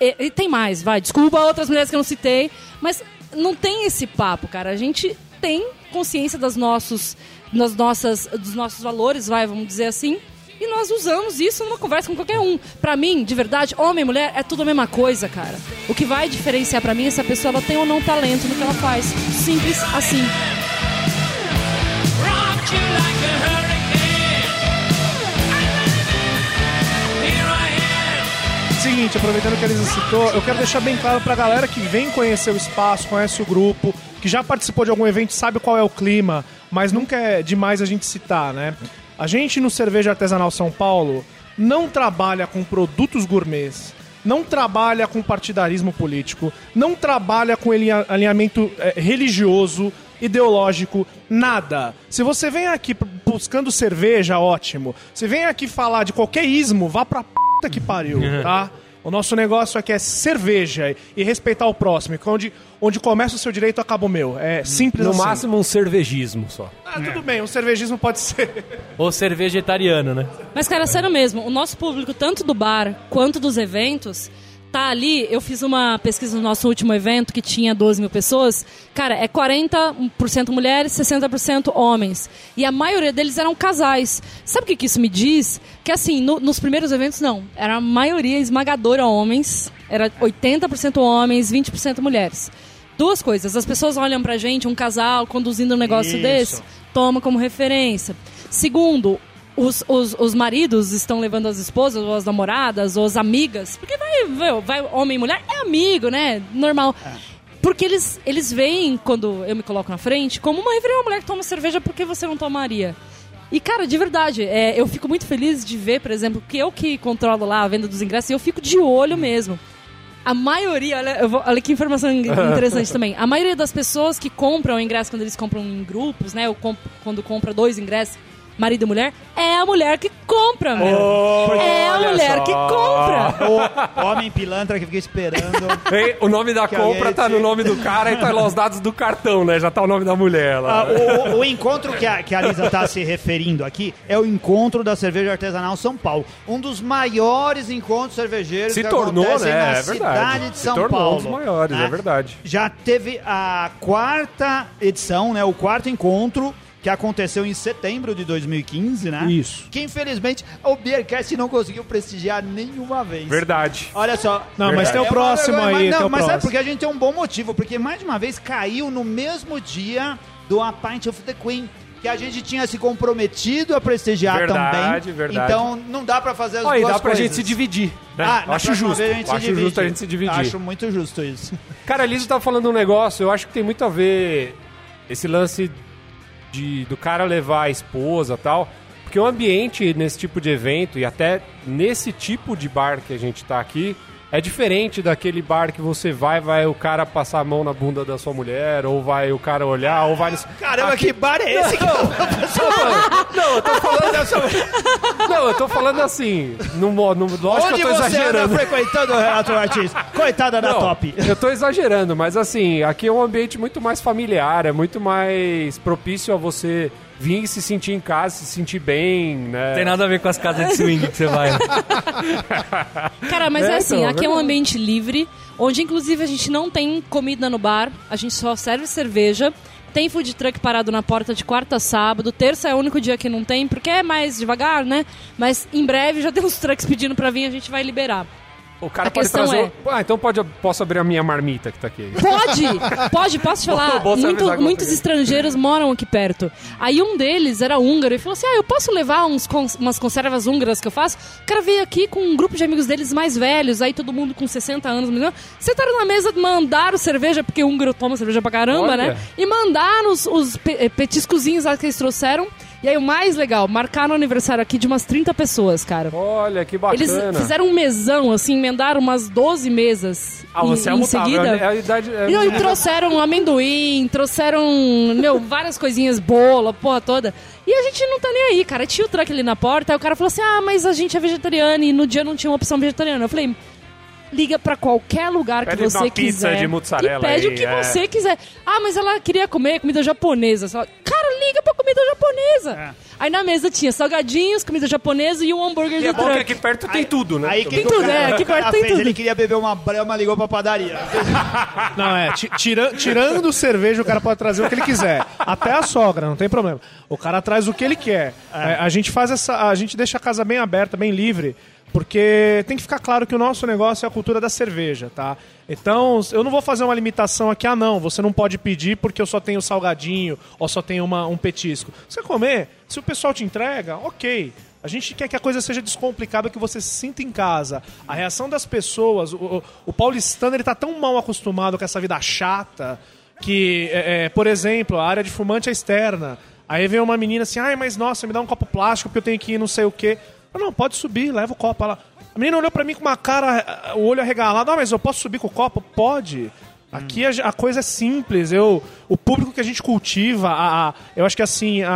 é- e tem mais, vai, desculpa outras mulheres que eu não citei, mas não tem esse papo, cara. A gente tem consciência das nossos, das nossas, dos nossos valores, vai, vamos dizer assim, e nós usamos isso numa conversa com qualquer um. Pra mim, de verdade, homem e mulher é tudo a mesma coisa, cara. O que vai diferenciar pra mim é se a pessoa ela tem ou não talento no que ela faz. Simples assim.
Seguinte, aproveitando que a Elisa citou, eu quero deixar bem claro pra galera que vem conhecer o espaço, conhece o grupo, que já participou de algum evento, sabe qual é o clima, mas nunca é demais a gente citar, né? A gente no Cerveja Artesanal São Paulo não trabalha com produtos gourmets, não trabalha com partidarismo político, não trabalha com alinha- alinhamento eh, religioso, ideológico, nada. Se você vem aqui p- buscando cerveja, ótimo. Se vem aqui falar de qualquer ismo, vá pra puta que pariu, tá? O nosso negócio aqui é cerveja e respeitar o próximo, é onde, onde começa o seu direito, acaba o meu. É simples
No
assim.
máximo um cervejismo só.
Ah, tudo bem, o cervejismo pode ser.
Ou ser vegetariano, né?
Mas, cara, sério mesmo, o nosso público, tanto do bar quanto dos eventos, tá ali. Eu fiz uma pesquisa no nosso último evento que tinha 12 mil pessoas. Cara, é 40% mulheres, 60% homens. E a maioria deles eram casais. Sabe o que, que isso me diz? Que assim, no- nos primeiros eventos, não. Era a maioria esmagadora homens. Era 80% homens, 20% mulheres. Duas coisas. As pessoas olham pra gente, um casal conduzindo um negócio
Isso.
desse, toma como referência. Segundo, os, os, os maridos estão levando as esposas, ou as namoradas, ou as amigas. Porque vai, vai, homem e mulher, é amigo, né? Normal. Porque eles, eles veem, quando eu me coloco na frente, como uma referência uma mulher que toma cerveja porque você não tomaria. E, cara, de verdade, é, eu fico muito feliz de ver, por exemplo, que eu que controlo lá a venda dos ingressos, eu fico de olho mesmo. A maioria, olha, eu vou- olha que informação in- interessante também. A maioria das pessoas que compram o ingresso quando eles compram em grupos, né? Ou comp- quando compra dois ingressos, marido e mulher, é a mulher que compra, meu. é a mulher
só.
que compra.
O homem pilantra que fica esperando.
Ei, o nome da compra tá no
te-
nome do cara e tá lá os dados do cartão, né? Já tá o nome da mulher lá.
Ah, o, o- o encontro que a, que a Lisa está se referindo aqui é o encontro da cerveja artesanal São Paulo. Um dos maiores encontros cervejeiros
Se
que
tornou,
acontecem
né?
na
É
cidade
verdade.
de
Se
São
tornou
Paulo.
um dos maiores,
né?
é verdade.
Já teve a quarta edição, né? O quarto encontro que aconteceu em setembro de 2015, né?
Isso.
Que infelizmente o Beercast não conseguiu prestigiar nenhuma vez.
Verdade.
Olha só.
Não, mas tem o
É
próximo
vergonha,
aí,
Mas,
tem
não,
o
mas é
próximo.
porque a gente tem um bom motivo. Porque mais de uma vez caiu no mesmo dia do A Pint of the Queen. Que a gente tinha se comprometido a prestigiar
Verdade,
também.
verdade.
Então não dá pra fazer as
e
duas
dá pra
coisas.
gente se dividir. Né?
Ah,
acho justo.
vez a gente se
acho justo a gente se dividir.
Acho muito justo isso.
Cara, a Liso tá falando um negócio, eu acho que tem muito a ver esse lance de, do cara levar a esposa tal. Porque o ambiente nesse tipo de evento e até nesse tipo de bar que a gente tá aqui é diferente daquele bar que você vai, vai o cara passar a mão na bunda da sua mulher, ou vai o cara olhar, ou vai.
Caramba, que bar é esse?
Não, eu tô falando. Não, eu tô falando assim. No, lógico
Onde
que eu tô
você anda
exagerando.
frequentando, Renato Martins? Coitada da
Não,
top.
Eu tô exagerando, mas assim, aqui é um ambiente muito mais familiar, é muito mais propício a você vir e se sentir em casa, se sentir bem, né?
Tem nada a ver com as casas de swing que você vai. né?
Cara, mas é,
É,
assim,
então, é
aqui é um
verdade.
ambiente livre, onde inclusive a gente não tem comida no bar, a gente só serve cerveja. Tem food truck parado na porta de quarta a sábado. Terça é o único dia que não tem, porque é mais devagar, né? Mas em breve já tem uns trucks pedindo pra vir, a gente vai liberar.
O cara
A
pode trazer.
é-
Ah, então pode, posso abrir a minha marmita que tá aqui.
Pode! Pode, posso te falar? Muito- muitos estrangeiros moram aqui perto. Aí um deles era húngaro e falou assim: Ah, eu posso levar uns umas conservas húngaras que eu faço? O cara veio aqui com um grupo de amigos deles mais velhos, aí todo mundo com 60 anos. me ligando. Sentaram na mesa, mandaram cerveja, porque o húngaro toma cerveja pra caramba,
Olha.
né? E mandaram os, os pe- petiscozinhos lá que eles trouxeram. E aí o mais legal, marcaram o aniversário aqui de umas 30 pessoas, cara.
Olha, que bacana.
Eles fizeram um mesão, assim, emendaram umas 12 mesas.
Ah,
em-
você é mutável.
seguida.
É a idade. é-
E aí trouxeram amendoim, trouxeram, meu, várias coisinhas, bolo, a porra toda. E a gente não tá nem aí, cara. Tinha o truck ali na porta, aí o cara falou assim: ah, mas a gente é vegetariano e no dia não tinha uma opção vegetariana. Eu falei. Liga pra qualquer lugar que
Pede
você
uma pizza
quiser.
de mozzarella
e pede
aí,
o que
é.
você quiser. Ah, mas ela queria comer comida japonesa. Fala, Cara, liga pra comida japonesa.
É.
Aí na mesa tinha salgadinhos, comida japonesa e um hambúrguer
E
do
é bom que aqui perto tem tudo, né?
Aí que,
Tem
que
tudo,
cara,
é, aqui perto tem
fez?
tudo.
Ele queria beber uma brama, ligou pra padaria.
Não, é, ti- tira- tirando cerveja, o cara pode trazer o que ele quiser. Até a sogra, não tem problema. O cara traz o que ele quer. É, a gente faz essa. A gente deixa a casa bem aberta, bem livre. Porque tem que ficar claro que o nosso negócio é a cultura da cerveja, tá? Então, eu não vou fazer uma limitação aqui, ah não, você não pode pedir porque eu só tenho salgadinho ou só tenho uma- um petisco. Você comer, se o pessoal te entrega, ok. A gente quer que a coisa seja descomplicada, que você se sinta em casa. A reação das pessoas, o, o- o paulistano ele tá tão mal acostumado com essa vida chata que, é, é, por exemplo, a área de fumante é externa. Aí vem uma menina assim, ai, mas nossa, me dá um copo plástico porque eu tenho que ir não sei o quê. Não, pode subir, leva o copo lá. A menina olhou pra mim com uma cara, o olho arregalado, ah, mas eu posso subir com o copo? Pode. Aqui a, a coisa é simples. Eu, o público que a gente cultiva, a, a- eu acho que assim, a-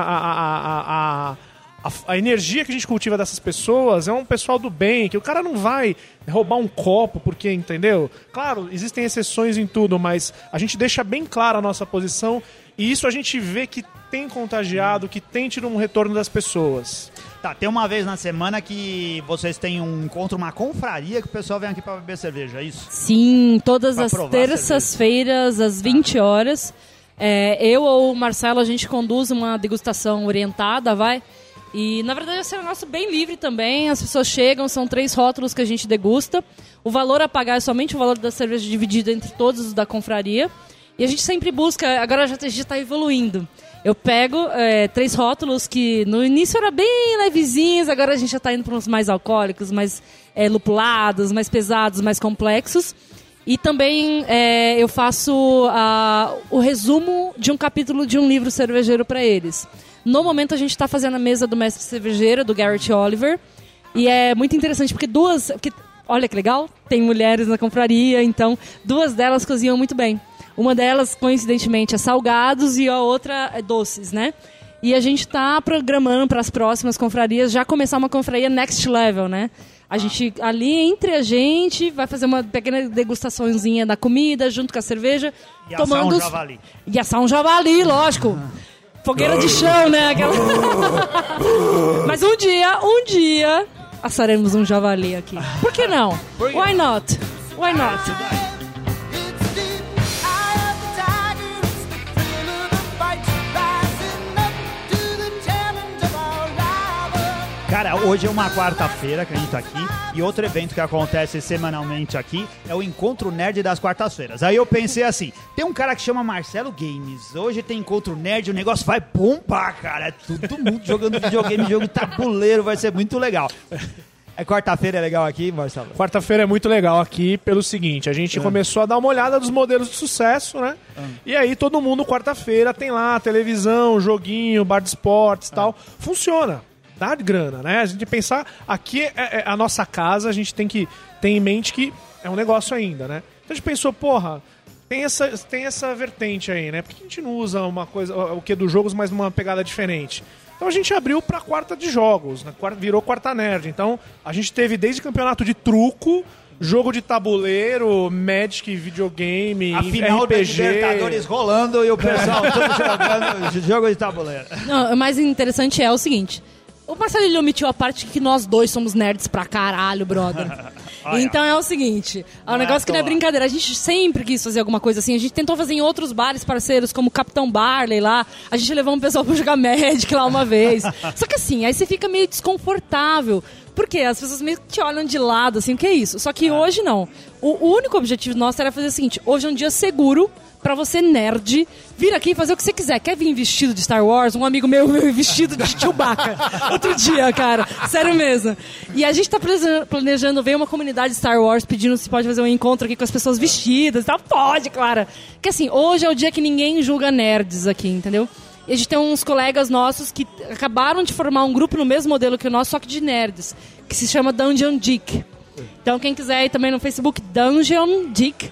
a, a energia que a gente cultiva dessas pessoas é um pessoal do bem, que o cara não vai roubar um copo, porque, entendeu? Claro, existem exceções em tudo, mas a gente deixa bem clara a nossa posição e isso a gente vê que tem contagiado, que tem tido um retorno das pessoas.
Tá, tem uma vez na semana que vocês têm um encontro, uma confraria que o pessoal vem aqui pra beber cerveja, é isso?
Sim, todas
Pra
as terças-feiras, às 20 horas. É, eu ou o Marcelo, a gente conduz uma degustação orientada, vai. E, na verdade, esse é um negócio bem livre também. As pessoas chegam, são três rótulos que a gente degusta. O valor a pagar é somente o valor da cerveja dividido entre todos os da confraria. E a gente sempre busca, agora já está evoluindo. Eu pego é, três rótulos que no início era bem levezinhos, agora a gente já está indo para uns mais alcoólicos, mais é, lupulados, mais pesados, mais complexos. E também é, eu faço o resumo de um capítulo de um livro cervejeiro para eles. No momento a gente está fazendo a mesa do mestre cervejeiro, do Garrett Oliver. E é muito interessante porque duas. Porque, olha que legal, tem mulheres na confraria, então duas delas cozinham muito bem. Uma delas, coincidentemente, é salgados e a outra é doces, né? E a gente tá programando para as próximas confrarias já começar uma confraria next level, né? A gente, ali entre a gente, vai fazer uma pequena degustaçãozinha da comida junto com a cerveja.
E assar
tomando
um
os-
javali.
E assar um javali, lógico. Fogueira de chão, né? Aquela- Mas um dia, um dia, assaremos um javali aqui. Por que não? Why not? Why not?
Cara, hoje é uma quarta-feira que a gente tá aqui e outro evento que acontece semanalmente aqui é o Encontro Nerd das quartas-feiras. Aí eu pensei assim, tem um cara que chama Marcelo Games, hoje tem Encontro Nerd, o negócio vai bombar, cara. É todo mundo jogando videogame, jogo tabuleiro, vai ser muito legal. É quarta-feira, é legal aqui, Marcelo?
Quarta-feira é muito legal aqui pelo seguinte, a gente começou a dar uma olhada dos modelos de sucesso, né? E aí todo mundo quarta-feira tem lá televisão, joguinho, bar de esportes e tal. Funciona. Grana, né? A gente pensar aqui é, é a nossa casa, a gente tem que ter em mente que é um negócio ainda, né? Então a gente pensou, porra, tem essa, tem essa vertente aí, né? Por que a gente não usa uma coisa, o que dos jogos, mas numa pegada diferente? Então a gente abriu pra quarta de jogos, né? Quarta- virou quarta nerd. Então a gente teve desde campeonato de truco, jogo de tabuleiro, Magic, videogame,
A final
RPG.
Libertadores rolando e o pessoal tudo jogando jogo de tabuleiro.
Não, o mais interessante é o seguinte. O Marcelo ele omitiu a parte que nós dois somos nerds pra caralho, brother.
Olha.
Então é o seguinte, é um negócio que não é brincadeira. A gente sempre quis fazer alguma coisa assim. A gente tentou fazer em outros bares parceiros, como Capitão Barley lá. A gente levou um pessoal pra jogar Magic lá uma vez. Só que assim, aí você fica meio desconfortável. Porque as pessoas meio que te olham de lado, assim, o que é isso? Só que hoje não. O, único objetivo nosso era fazer o seguinte: hoje é um dia seguro pra você, nerd, vir aqui e fazer o que você quiser. Quer vir vestido de Star Wars? Um amigo meu veio vestido de Chewbacca outro dia, cara. Sério mesmo. E a gente tá plane- planejando, veio uma comunidade Star Wars pedindo se pode fazer um encontro aqui com as pessoas vestidas e tal. Pode, Clara. Que assim, hoje é o dia que ninguém julga nerds aqui, entendeu? E a gente tem uns colegas nossos que acabaram de formar um grupo no mesmo modelo que o nosso, só que de nerds, que se chama Dungeon Dick. Então quem quiser ir também no Facebook, Dungeon Dick,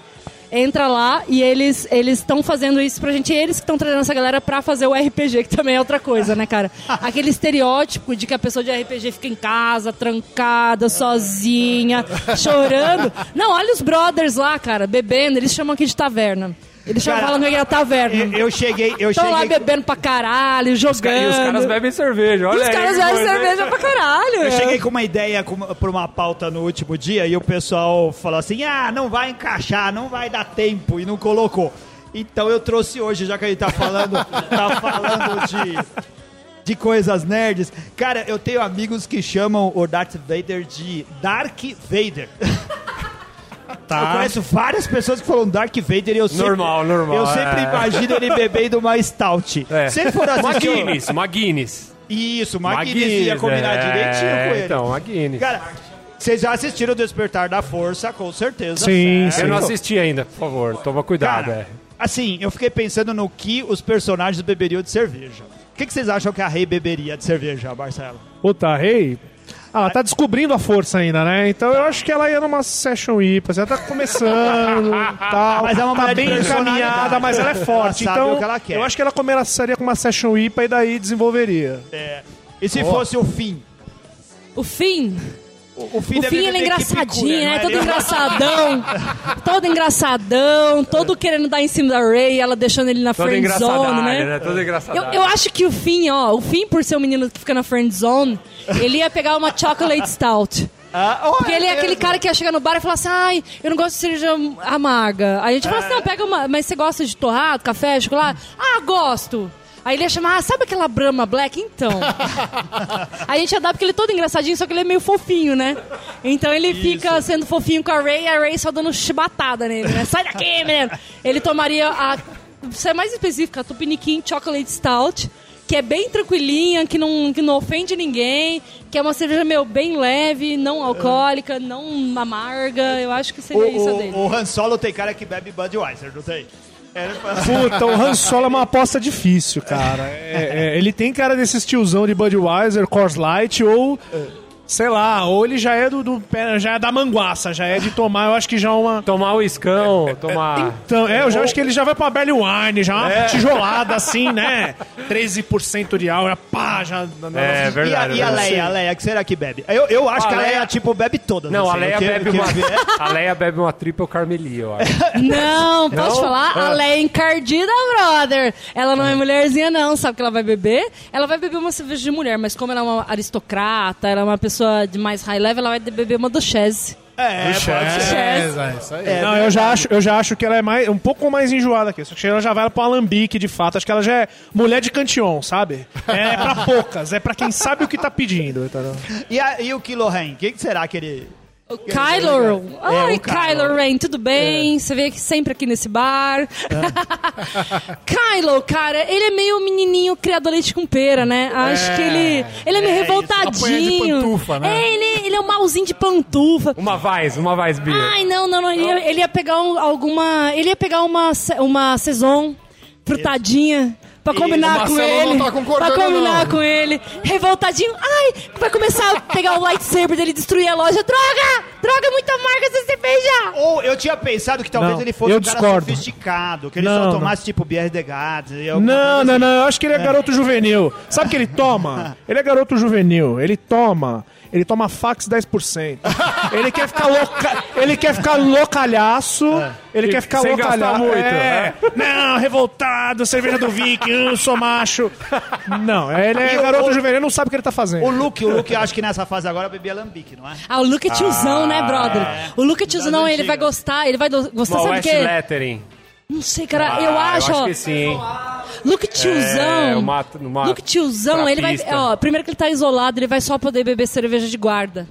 entra lá e eles eles estão fazendo isso pra gente. E eles que estão treinando essa galera pra fazer o RPG, que também é outra coisa, né, cara? Aquele estereótipo de que a pessoa de RPG fica em casa, trancada, sozinha, chorando. Não, olha os brothers lá, cara, bebendo, eles chamam aqui de taverna. Chamam
Cara,
falando que é a taverna.
Eu, eu cheguei, eu
Estão lá
cheguei.
bebendo pra caralho, jogando.
E os caras bebem cerveja,
E
olha
os
aí,
caras bebem cerveja pra caralho.
Eu
é.
cheguei com uma ideia com- pra uma pauta no último dia e o pessoal falou assim: ah, não vai encaixar, não vai dar tempo e não colocou. Então eu trouxe hoje, já que a gente tá falando, tá falando de, de coisas nerds. Cara, eu tenho amigos que chamam o Darth Vader de Dark Vader.
Tá.
Eu conheço várias pessoas que falam Dark Vader e eu sempre,
Normal, normal,
eu sempre
é.
imagino ele bebendo uma stout.
É.
Se ele for
Uma
assistir...
Guinness, uma Guinness.
Isso, uma
Uma
Guinness ia combinar
é,
direitinho com ele.
Então, uma Guinness.
Cara, vocês já assistiram o Despertar da Força, com certeza.
Sim,
certo?
Eu não assisti ainda, por favor, toma cuidado.
Cara,
é.
assim, eu fiquei pensando no que os personagens beberiam de cerveja. O que, que vocês acham que a Rei beberia de cerveja, Marcelo?
Puta, rei. Ah, ela tá descobrindo a força ainda, né? Então eu acho que ela ia numa session IPA, ela tá começando tal.
Mas é uma
tá bem encaminhada, mas ela é forte.
Ela sabe
então
o que ela quer.
eu acho que ela começaria com uma session IPA e daí desenvolveria.
É, e se fosse o fim?
O fim.
O, o fim,
O fim ele é engraçadinho, né?
não é?
Todo
Ele-
engraçadão. todo engraçadão, todo querendo dar em cima da Ray, ela deixando ele na friend zone, né?
né? Todo
Eu,
engraçadalho.
eu acho que o fim, ó, o fim por ser um menino que fica na friend zone, ele ia pegar uma chocolate stout.
Ah, oh,
Porque ele é aquele
mesmo.
cara que ia chegar no bar e falar assim, ai, eu não gosto de cerveja amarga. Aí a gente fala assim, não, pega uma, mas você gosta de torrado, café, chocolate? Ah, gosto. Aí ele ia chamar, ah, sabe aquela Brahma Black? Então. Aí a gente ia dar porque ele é todo engraçadinho, só que ele é meio fofinho, né? Então ele fica sendo fofinho com a Ray e a Ray só dando chibatada nele, né? Sai daqui, menino! Ele tomaria a. Pra ser mais específica, a Tupiniquim Chocolate Stout, que é bem tranquilinha, que não, que não ofende ninguém, que é uma cerveja, meu, bem leve, não alcoólica, não amarga. Eu acho que seria isso a
O,
dele.
o, o Han Solo tem cara que bebe Budweiser, não tem?
Puta, o Han Solo é uma aposta difícil, cara. É- é, ele tem cara desses tiozão de Budweiser, Coors Light ou... Sei lá, ou ele já é do, do- já é da manguaça, já é de tomar, eu acho que já uma...
Tomar o iscão, tomar...
Então, é, eu já acho que ele já vai pra Belly Wine, já uma tijolada assim, né? 13% de álcool, pá, já...
É
e a,
verdade.
e a
é verdade.
Leia, a Leia, que será que bebe? Eu, eu acho
A
que a Leia,
Leia-
tipo, bebe todas.
Não, a
assim,
Leia
que-
bebe
que
uma...
vier.
A Leia bebe uma triple Carmelia, eu acho.
Não, posso
Não?
falar? A Leia é encardida, brother. Ela não é mulherzinha, não. Sabe o que ela vai beber? Ela vai beber uma cerveja de mulher, mas como ela é uma aristocrata, ela é uma pessoa de mais high level, ela vai beber uma duchesse.
É, pode ser.
É, é, isso aí.
É,
Não, eu já, acho, eu já acho que ela é mais, um pouco mais enjoada que isso. Acho que ela já vai pro alambique, de fato. Acho que ela já é mulher de cantion, sabe? É pra poucas, é pra quem sabe o que tá pedindo.
E, a- e o Kilo Ren? Quem que será que ele...
O Kylo. Ai,
o Kylo.
Kylo Ren, tudo bem? Você vê que sempre aqui nesse bar. Kylo, cara, ele é meio menininho criador leite com pera, né? Acho que ele, ele é meio revoltadinho.
de pantufa, né?
É, ele, ele é um malzinho de pantufa.
Uma Vaz, uma Vaz Beer.
Ai, não, não, não. Ele ia, ele ia pegar um- alguma. Ele ia pegar uma, uma saison frutadinha. Pra combinar com ele.
não tá
pra combinar
não.
com ele. Revoltadinho. Ai, vai começar a pegar o lightsaber dele e destruir a loja. Droga! Droga, muita marca essa cerveja!
Ou eu tinha pensado que talvez
Não,
ele fosse um cara
discordo.
sofisticado, que ele
Não,
só
não.
tomasse tipo Bière de Gades. e alguma
Não, não,
assim.
não. Eu acho que ele é garoto juvenil. Sabe o que ele toma? Ele é garoto juvenil. Ele toma. Ele toma fax 10%. ele quer ficar louca, ele quer ficar loucalhaço, ele
E
quer ficar
sem gastar
loucalhaço.
muito,
é. Não, revoltado, cerveja do Vic, eu sou macho. Não, ele é
E o-
garoto
o-
juvenil, não sabe o que ele tá fazendo.
O Luke, o Luke, eu acho que nessa fase agora bebia alambique, não é?
Ah, o Luke é tiozão, né, brother? O Luke é tiozão, não, ele vai gostar, ele vai gostar,
Uma
sabe o quê?
Lettering.
Não sei, cara,
Ah,
eu acho, ó.
que sim, hein?
Luke tiozão.
É, uma- uma
Luke tiozão, ele vai. Ó, primeiro que ele tá isolado, ele vai só poder beber cerveja de guarda.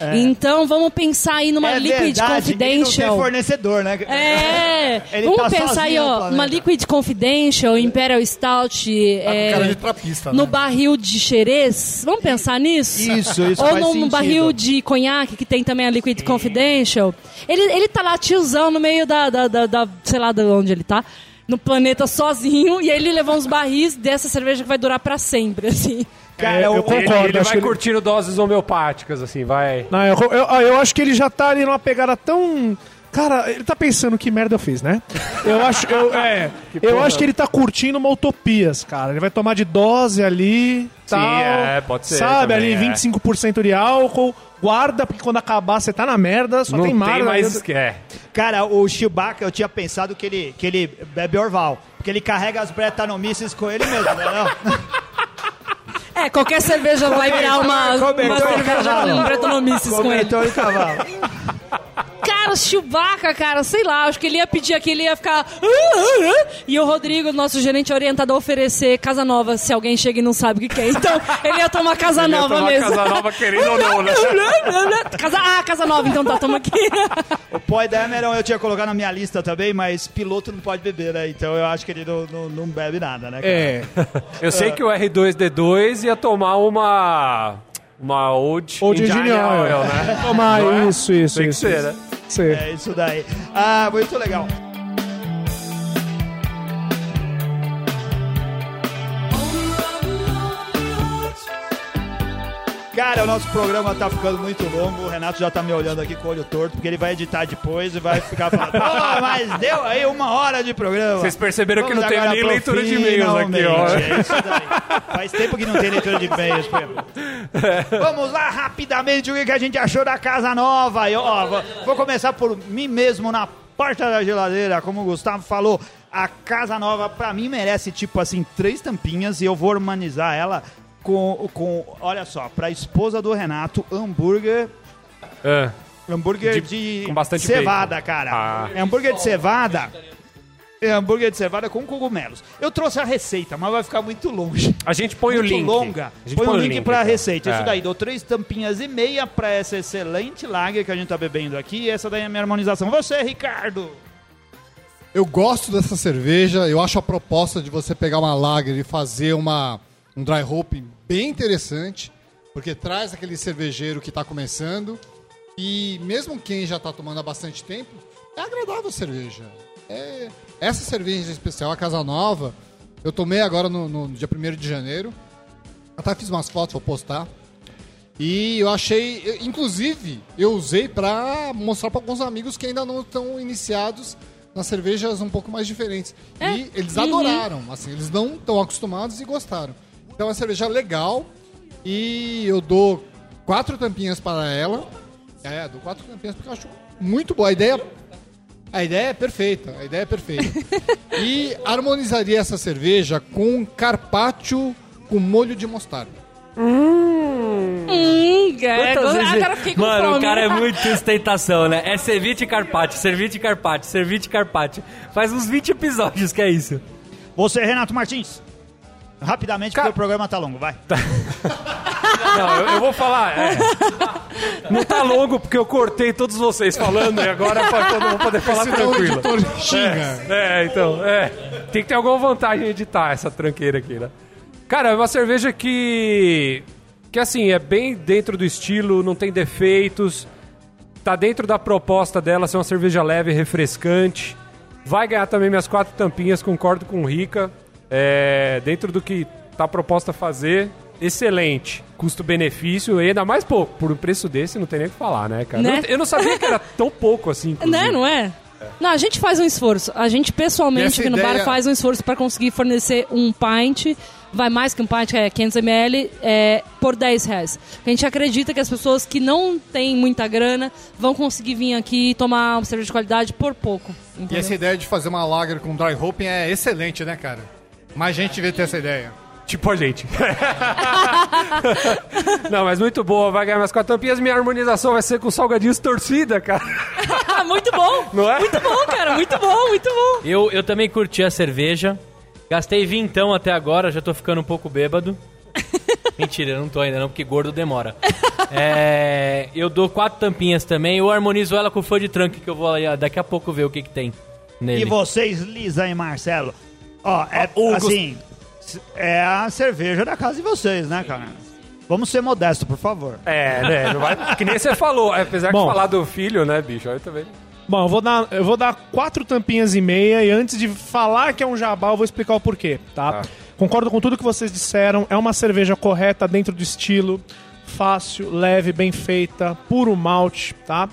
É.
Então vamos pensar aí numa
é
Liquid
verdade, ele não tem
Confidential.
fornecedor, né?
É,
Ele
vamos
tá
pensar aí,
no
ó, uma Liquid Confidential, Imperial Stout, é,
cara de trapista,
no
né?
barril de xerez. Vamos pensar nisso?
Isso, isso
Ou num
sentido.
barril de conhaque, que tem também a Liquid Confidential. Ele, ele tá lá tiozão no meio da, da, da, da- sei lá de onde ele tá, no planeta sozinho, e aí ele levou uns barris dessa cerveja que vai durar pra sempre, assim.
Cara,
É, eu
o-
concordo.
Ele, ele
acho
vai
que ele-
curtindo doses homeopáticas, assim, vai.
Não, eu, eu, eu acho que ele já tá ali numa pegada tão. Cara, ele tá pensando que merda eu fiz, né? Eu acho, eu, é, eu acho que ele tá curtindo uma utopias, cara. Ele vai tomar de dose ali, tal.
é, pode ser
Sabe,
também,
ali
é.
25% de álcool. Guarda, porque quando acabar você tá na merda, só
não
tem
tem,
mar.
mais. É.
Cara, o Chewbacca, eu tinha pensado que ele, que ele bebe Orval. Porque ele carrega as bretanomices com ele mesmo, né?
É, qualquer cerveja vai virar uma, uma cerveja com bretonomices com ele.
Cobertor de cavalo.
Cara, o Chewbacca, cara, sei lá, acho que ele ia pedir aqui, ele ia ficar. "Ah, ah, ah", E o Rodrigo, nosso gerente orientado, a oferecer casa nova se alguém chega e não sabe o que, que é. Então, ele ia tomar casa
Ele ia
nova
tomar
mesmo.
casa nova querendo ou não, né?
casa, ah, casa nova, então tá, toma aqui.
O Poi Dameron eu tinha colocado na minha lista também, mas piloto não pode beber, né? Então eu acho que ele não, não, não bebe nada, né? cara?
É.
Eu sei que o R2D2 ia tomar uma. Uma Old,
Old Engine Oil.
né?
Tomar
é?
isso, isso,
Tem que
isso.
ser, né?
Sim.
É isso daí. Ah, muito legal. Cara, o nosso programa tá ficando muito longo. O Renato já tá me olhando aqui com o olho torto, porque ele vai editar depois e vai ficar falando: Pô, mas deu aí uma hora de programa.
Vocês perceberam que
Vamos
não tem nem leitura de e-mails aqui, ó.
É isso daí. Faz tempo que não tem leitura de e-mails. pô. Vamos lá, rapidamente, o que que a gente achou da casa nova. Eu, ó, vou, vou começar por mim mesmo na porta da geladeira, como o Gustavo falou. A casa nova, pra mim, merece, tipo assim, três tampinhas e eu vou humanizar ela com, com olha só, pra esposa do Renato, hambúrguer
É.
Hambúrguer
De-
de,
com bastante
cevada,
bacon.
cara.
Ah.
É hambúrguer de cevada. É hambúrguer de cevada com cogumelos. Eu trouxe a receita, mas vai ficar muito longe.
A gente põe
muito
o link.
longa.
A gente
Põe o link, pra
então.
receita. Isso
É.
daí, dou três tampinhas e meia pra essa excelente lager que a gente tá bebendo aqui. E essa daí é a minha harmonização. Você, Ricardo.
Eu gosto dessa cerveja, eu acho a proposta de você pegar uma lager e fazer uma, um dry hopping bem interessante, porque traz aquele cervejeiro que está começando e mesmo quem já está tomando há bastante tempo, é agradável a cerveja. É, essa cerveja especial, a Casa Nova, eu tomei agora no, no dia 1 de janeiro, até fiz umas fotos, vou postar. E eu achei, inclusive, eu usei para mostrar para alguns amigos que ainda não estão iniciados nas cervejas um pouco mais diferentes. E eles adoraram, assim, eles não estão acostumados e gostaram. Então é uma cerveja legal e eu dou quatro tampinhas para ela. É, dou quatro tampinhas porque eu acho muito boa. A ideia, a ideia é perfeita, a ideia é perfeita. e harmonizaria essa cerveja com carpaccio com molho de mostarda.
hum,
vezes-
agora fiquei com
Mano,
fome.
o cara é muito ostentação, né? É Ceviche Carpaccio, Ceviche Carpaccio, Ceviche Carpaccio. Faz uns 20 episódios que é isso.
Você, Renato Martins. Rapidamente, porque o programa tá longo, vai.
Não, eu, eu vou falar. é. Não tá longo porque eu cortei todos vocês falando e agora é pra- eu vou poder falar
Senão o
tranquilo.
xinga.
É, então, é. Tem que ter alguma vantagem em editar essa tranqueira aqui, né? Cara, é uma cerveja que. que assim, é bem dentro do estilo, não tem defeitos. Tá dentro da proposta dela ser uma cerveja leve e refrescante. Vai ganhar também minhas quatro tampinhas, concordo com o Rica. É, dentro do que tá proposta a fazer, excelente. Custo-benefício, e ainda mais, pô, por um preço desse, não tem nem o que falar, né, cara?
Né?
Eu, não- eu não sabia que era tão pouco assim. inclusive.
Né, não é? Não, a gente faz um esforço. A gente pessoalmente aqui no
ideia-
bar faz um esforço para conseguir fornecer um pint, vai mais que um pint, é 500ml, é, por 10 reais. A gente acredita que as pessoas que não têm muita grana vão conseguir vir aqui e tomar uma cerveja de qualidade por pouco.
E
entendeu?
essa ideia de fazer uma lager com dry hopping é excelente, né, cara? Mais gente devia ter essa ideia.
Tipo a gente. Não, mas muito boa. Vai ganhar minhas quatro tampinhas. Minha harmonização vai ser com salgadinhos torcida, cara.
muito bom!
Não é?
Muito bom, cara, muito bom, muito bom.
Eu, eu também curti a cerveja. Gastei vintão até agora, já tô ficando um pouco bêbado. Mentira, eu não tô ainda não, porque gordo demora. É, eu dou quatro tampinhas também. Eu harmonizo ela com o fã de trunk, que eu vou aí, daqui a pouco ver o que que tem nele.
E vocês, Lisa e Marcelo? Ó, é assim, é a cerveja da casa de vocês, né, cara? Vamos ser modestos, por favor.
É, né? Não vai... Que nem você falou. Apesar
Bom.
de falar do filho, né, bicho? Aí também.
Bom, eu vou, dar, eu vou dar quatro tampinhas e meia e antes de falar que é um jabá, eu vou explicar o porquê, tá?
Tá.
Concordo com tudo que vocês disseram. É uma cerveja correta dentro do estilo, fácil, leve, bem feita, puro malte, tá?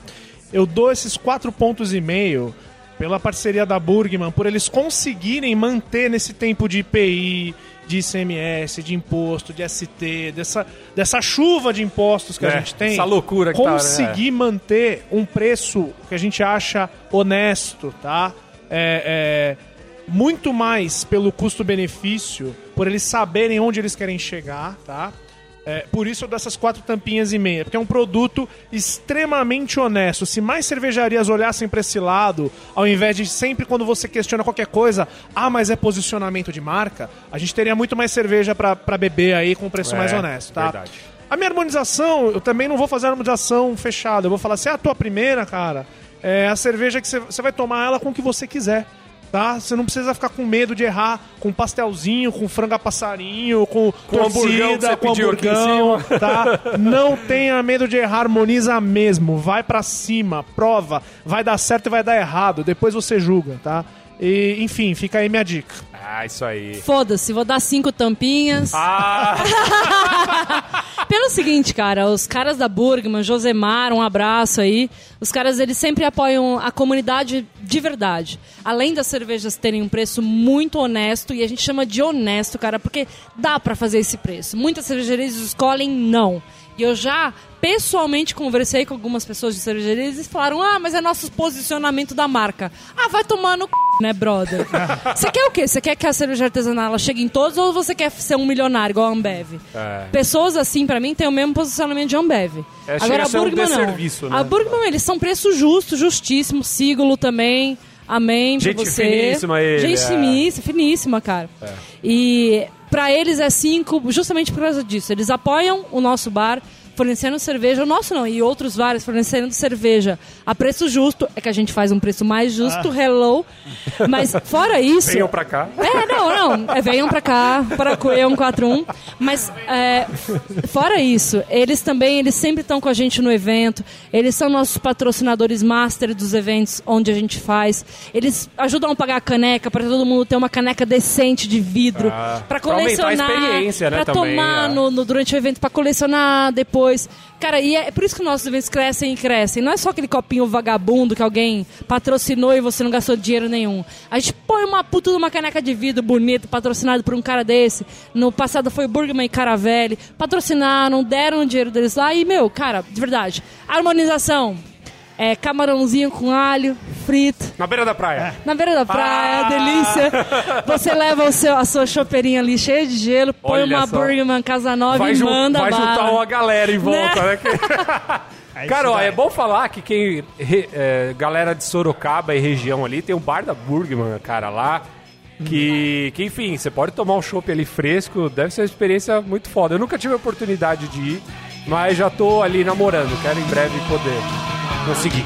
Eu dou esses quatro pontos e meio pela parceria da Burgman, por eles conseguirem manter nesse tempo de IPI, de ICMS, de imposto, de ST, dessa, dessa chuva de impostos que a
É,
gente tem.
essa loucura que tá, né?
conseguir manter um preço que a gente acha honesto, tá? É, é, muito mais pelo custo-benefício, por eles saberem onde eles querem chegar, tá? É, por isso eu dou essas quatro tampinhas e meia, porque é um produto extremamente honesto. Se mais cervejarias olhassem para esse lado, ao invés de sempre quando você questiona qualquer coisa, ah, mas é posicionamento de marca, a gente teria muito mais cerveja para beber aí com um preço
É,
mais honesto, tá?
verdade.
A minha harmonização, eu também não vou fazer harmonização fechada. Eu vou falar assim, ah, a tua primeira, cara, é a cerveja que você- você vai tomar ela com o que você quiser. Tá? Você não precisa ficar com medo de errar com pastelzinho, com frango a passarinho, com,
Com
torcida, com hamburgão, tá? Não tenha medo de errar, harmoniza mesmo. Vai pra cima, prova. Vai dar certo e vai dar errado. Depois você julga, tá? E, enfim, fica aí minha dica.
Ah, isso aí.
Foda-se, vou dar cinco tampinhas.
Ah,
Pelo seguinte, cara, os caras da Burgman, Josemar, um abraço aí. Os caras, eles sempre apoiam a comunidade de verdade. Além das cervejas terem um preço muito honesto, e a gente chama de honesto, cara, porque dá pra fazer esse preço. Muitas cervejarias escolhem não. E eu já pessoalmente conversei com algumas pessoas de cervejarias e falaram: ah, mas é nosso posicionamento da marca. Ah, vai tomar no c, né, brother? Você quer o quê? Você quer que a cerveja artesanal ela chegue em todos ou você quer ser um milionário igual a Ambev?
É.
Pessoas assim, pra mim, têm o mesmo posicionamento de Ambev.
É,
Agora
a ser um
Burgman não.
desserviço, né?
A Burgman, eles são preço justo, justíssimo, siglo também. Amém pra
Gente
você.
finíssima ele,
Gente
é.
finíssima, finíssima, cara. E pra eles é cinco, justamente por causa disso. Eles apoiam o nosso bar, fornecendo cerveja, o nosso não, e outros vários fornecendo cerveja a preço justo. É que a gente faz um preço mais justo, hello. Mas fora isso.
venham pra cá.
É, não, não. É, venham pra cá, para Coelho 141. Mas, é, fora isso, eles também, eles sempre estão com a gente no evento. Eles são nossos patrocinadores master dos eventos onde a gente faz. Eles ajudam a pagar a caneca para todo mundo ter uma caneca decente de vidro.
Ah,
para
pra aumentar a
colecionar.
experiência, né,
pra
também,
tomar
é.
no, no- durante o evento, para colecionar depois. Cara, e é por isso que nossos eventos crescem e crescem. Não é só aquele copinho vagabundo que alguém patrocinou e você não gastou dinheiro nenhum. A gente põe uma puta de uma caneca de vidro bonita, patrocinado por um cara desse. No passado foi Burgerman e Caravelli. Patrocinaram, deram o dinheiro deles lá e, meu, cara, de verdade. Harmonização. É camarãozinho com alho, frito,
Na beira da praia.
na beira da praia,
Ah!
delícia. Você leva o seu, a sua chopeirinha ali cheia de gelo, põe
Olha
uma
só.
Burgerman Casa Nova
Vai,
e manda
vai
bala.
juntar uma galera em volta, né?
É
Cara, ó, é bom falar que quem. re- é, galera de Sorocaba e região ali tem um bar da Burgman, cara, lá. Que, que, enfim, você pode tomar um chopp ali fresco, deve ser uma experiência muito foda. Eu nunca tive a oportunidade de ir, mas já tô ali namorando, quero em breve poder conseguir.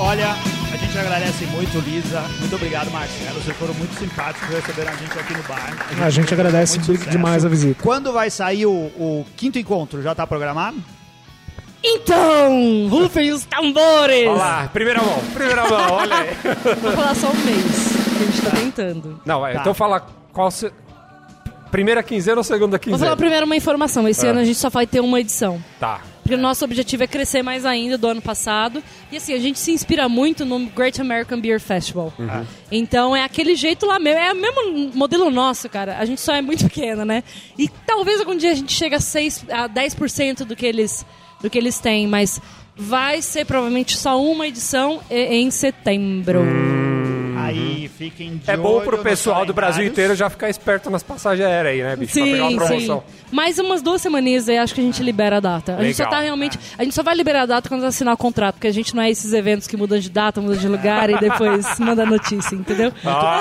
Olha, a gente agradece muito, Lisa. Muito obrigado, Marcelo. Vocês foram muito simpáticos por receber a gente aqui no bar.
A gente agradece
muito sucesso.
demais a visita.
Quando vai sair o, o quinto encontro? Já tá programado?
Então, rufem os tambores!
Olha lá, primeira mão, primeira mão, olha aí.
Vou falar só um mês, que a gente tá tentando.
Não, é,
Tá.
então fala qual você. Primeira quinzena ou segunda
Vou
quinzena?
falar primeiro uma informação. Esse
Ah.
ano a gente só vai ter uma edição.
Tá.
Porque o nosso objetivo é crescer mais ainda do ano passado. E assim, a gente se inspira muito no Great American Beer Festival.
Uhum.
Então é aquele jeito lá mesmo. É o mesmo modelo nosso, cara. A gente só é muito pequena, né? E talvez algum dia a gente chegue a, 6, a 10% do que, eles, do que eles têm. Mas vai ser provavelmente só uma edição em setembro.
Aí fiquem de
É bom pro pessoal do Brasil inteiro já ficar esperto nas passagens aéreas aí, né, bicho? pra pegar
Sim,
uma
sim. Mais umas duas semaninhas aí, acho que a gente libera a data. A gente só tá realmente. A gente só vai liberar a data quando assinar o contrato, porque a gente não é esses eventos que mudam de data, mudam de lugar e depois manda notícia, entendeu?
Ah,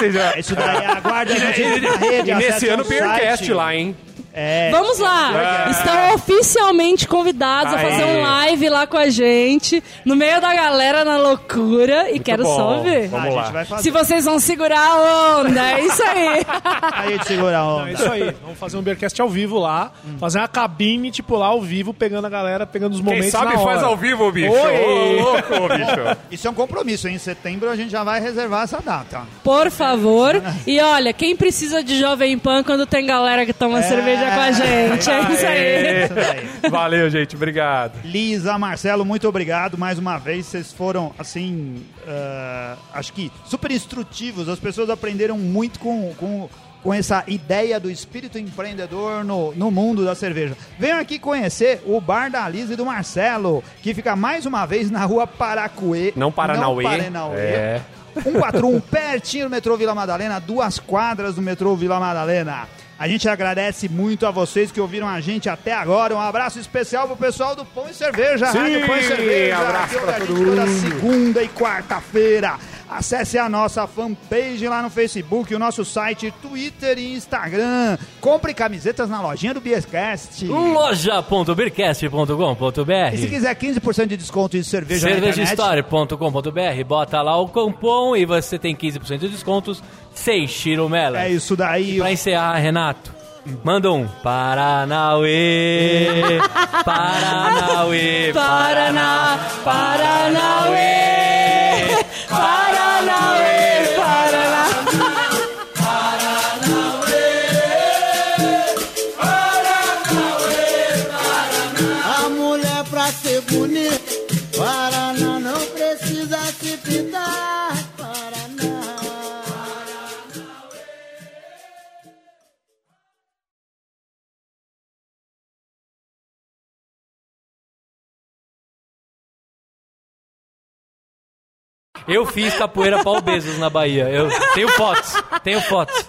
é. Já-
Isso daí, aguarde a gente na rede.
E nesse ano
o
Beercast lá, hein?
É,
Vamos lá!
Ah.
Estão oficialmente convidados a
Aê.
fazer um live lá com a gente, no meio da galera na loucura, e quero
bom.
só ver.
Vamos
a
lá.
Se vocês vão segurar a onda, é isso aí.
A gente segura a
Não,
onda.
é isso aí. Vamos fazer um Beercast ao vivo lá. Fazer uma cabine, tipo, lá ao vivo, pegando a galera, pegando os
Quem
momentos
sabe
na
faz ao vivo, bicho.
Oi.
Ô, louco, bicho.
Isso é um compromisso. Em setembro a gente já vai reservar essa data.
Por favor. E olha, quem precisa de Jovem Pan quando tem galera que toma cerveja com a gente? É isso aí.
Aê.
Isso daí.
Valeu, gente. Obrigado.
Lisa, Marcelo, muito obrigado mais uma vez. Vocês foram, assim, ah, acho que super instrutivos. As pessoas aprenderam muito com, com, com essa ideia do espírito empreendedor no, no mundo da cerveja. Venham aqui conhecer o bar da Lisa e do Marcelo, que fica mais uma vez na rua Paracuê.
Não Paranauê.
Não Paranauê.
É.
141, pertinho do metrô Vila Madalena, duas quadras do metrô Vila Madalena. A gente agradece muito a vocês que ouviram a gente até agora. Um abraço especial pro pessoal do Pão e Cerveja,
Sim,
Rádio Pão e Cerveja.
abraço
que ouve
pra
a
todo
gente toda
mundo.
segunda e quarta-feira. Acesse a nossa fanpage lá no Facebook, o nosso site, Twitter e Instagram. Compre camisetas na lojinha do Biescast.
loja.beercast.com.br
E se quiser 15% de desconto de cerveja
cervejahistory.com.br Bota lá o cupom e você tem 15% de descontos sem chirumelas.
é isso daí.
Pra encerrar, Renato, manda um Paranauê, Paranauê,
Paraná, Paranauê, Paranauê,
Eu fiz capoeira pau Bezos na Bahia. Eu tenho fotos, tenho fotos.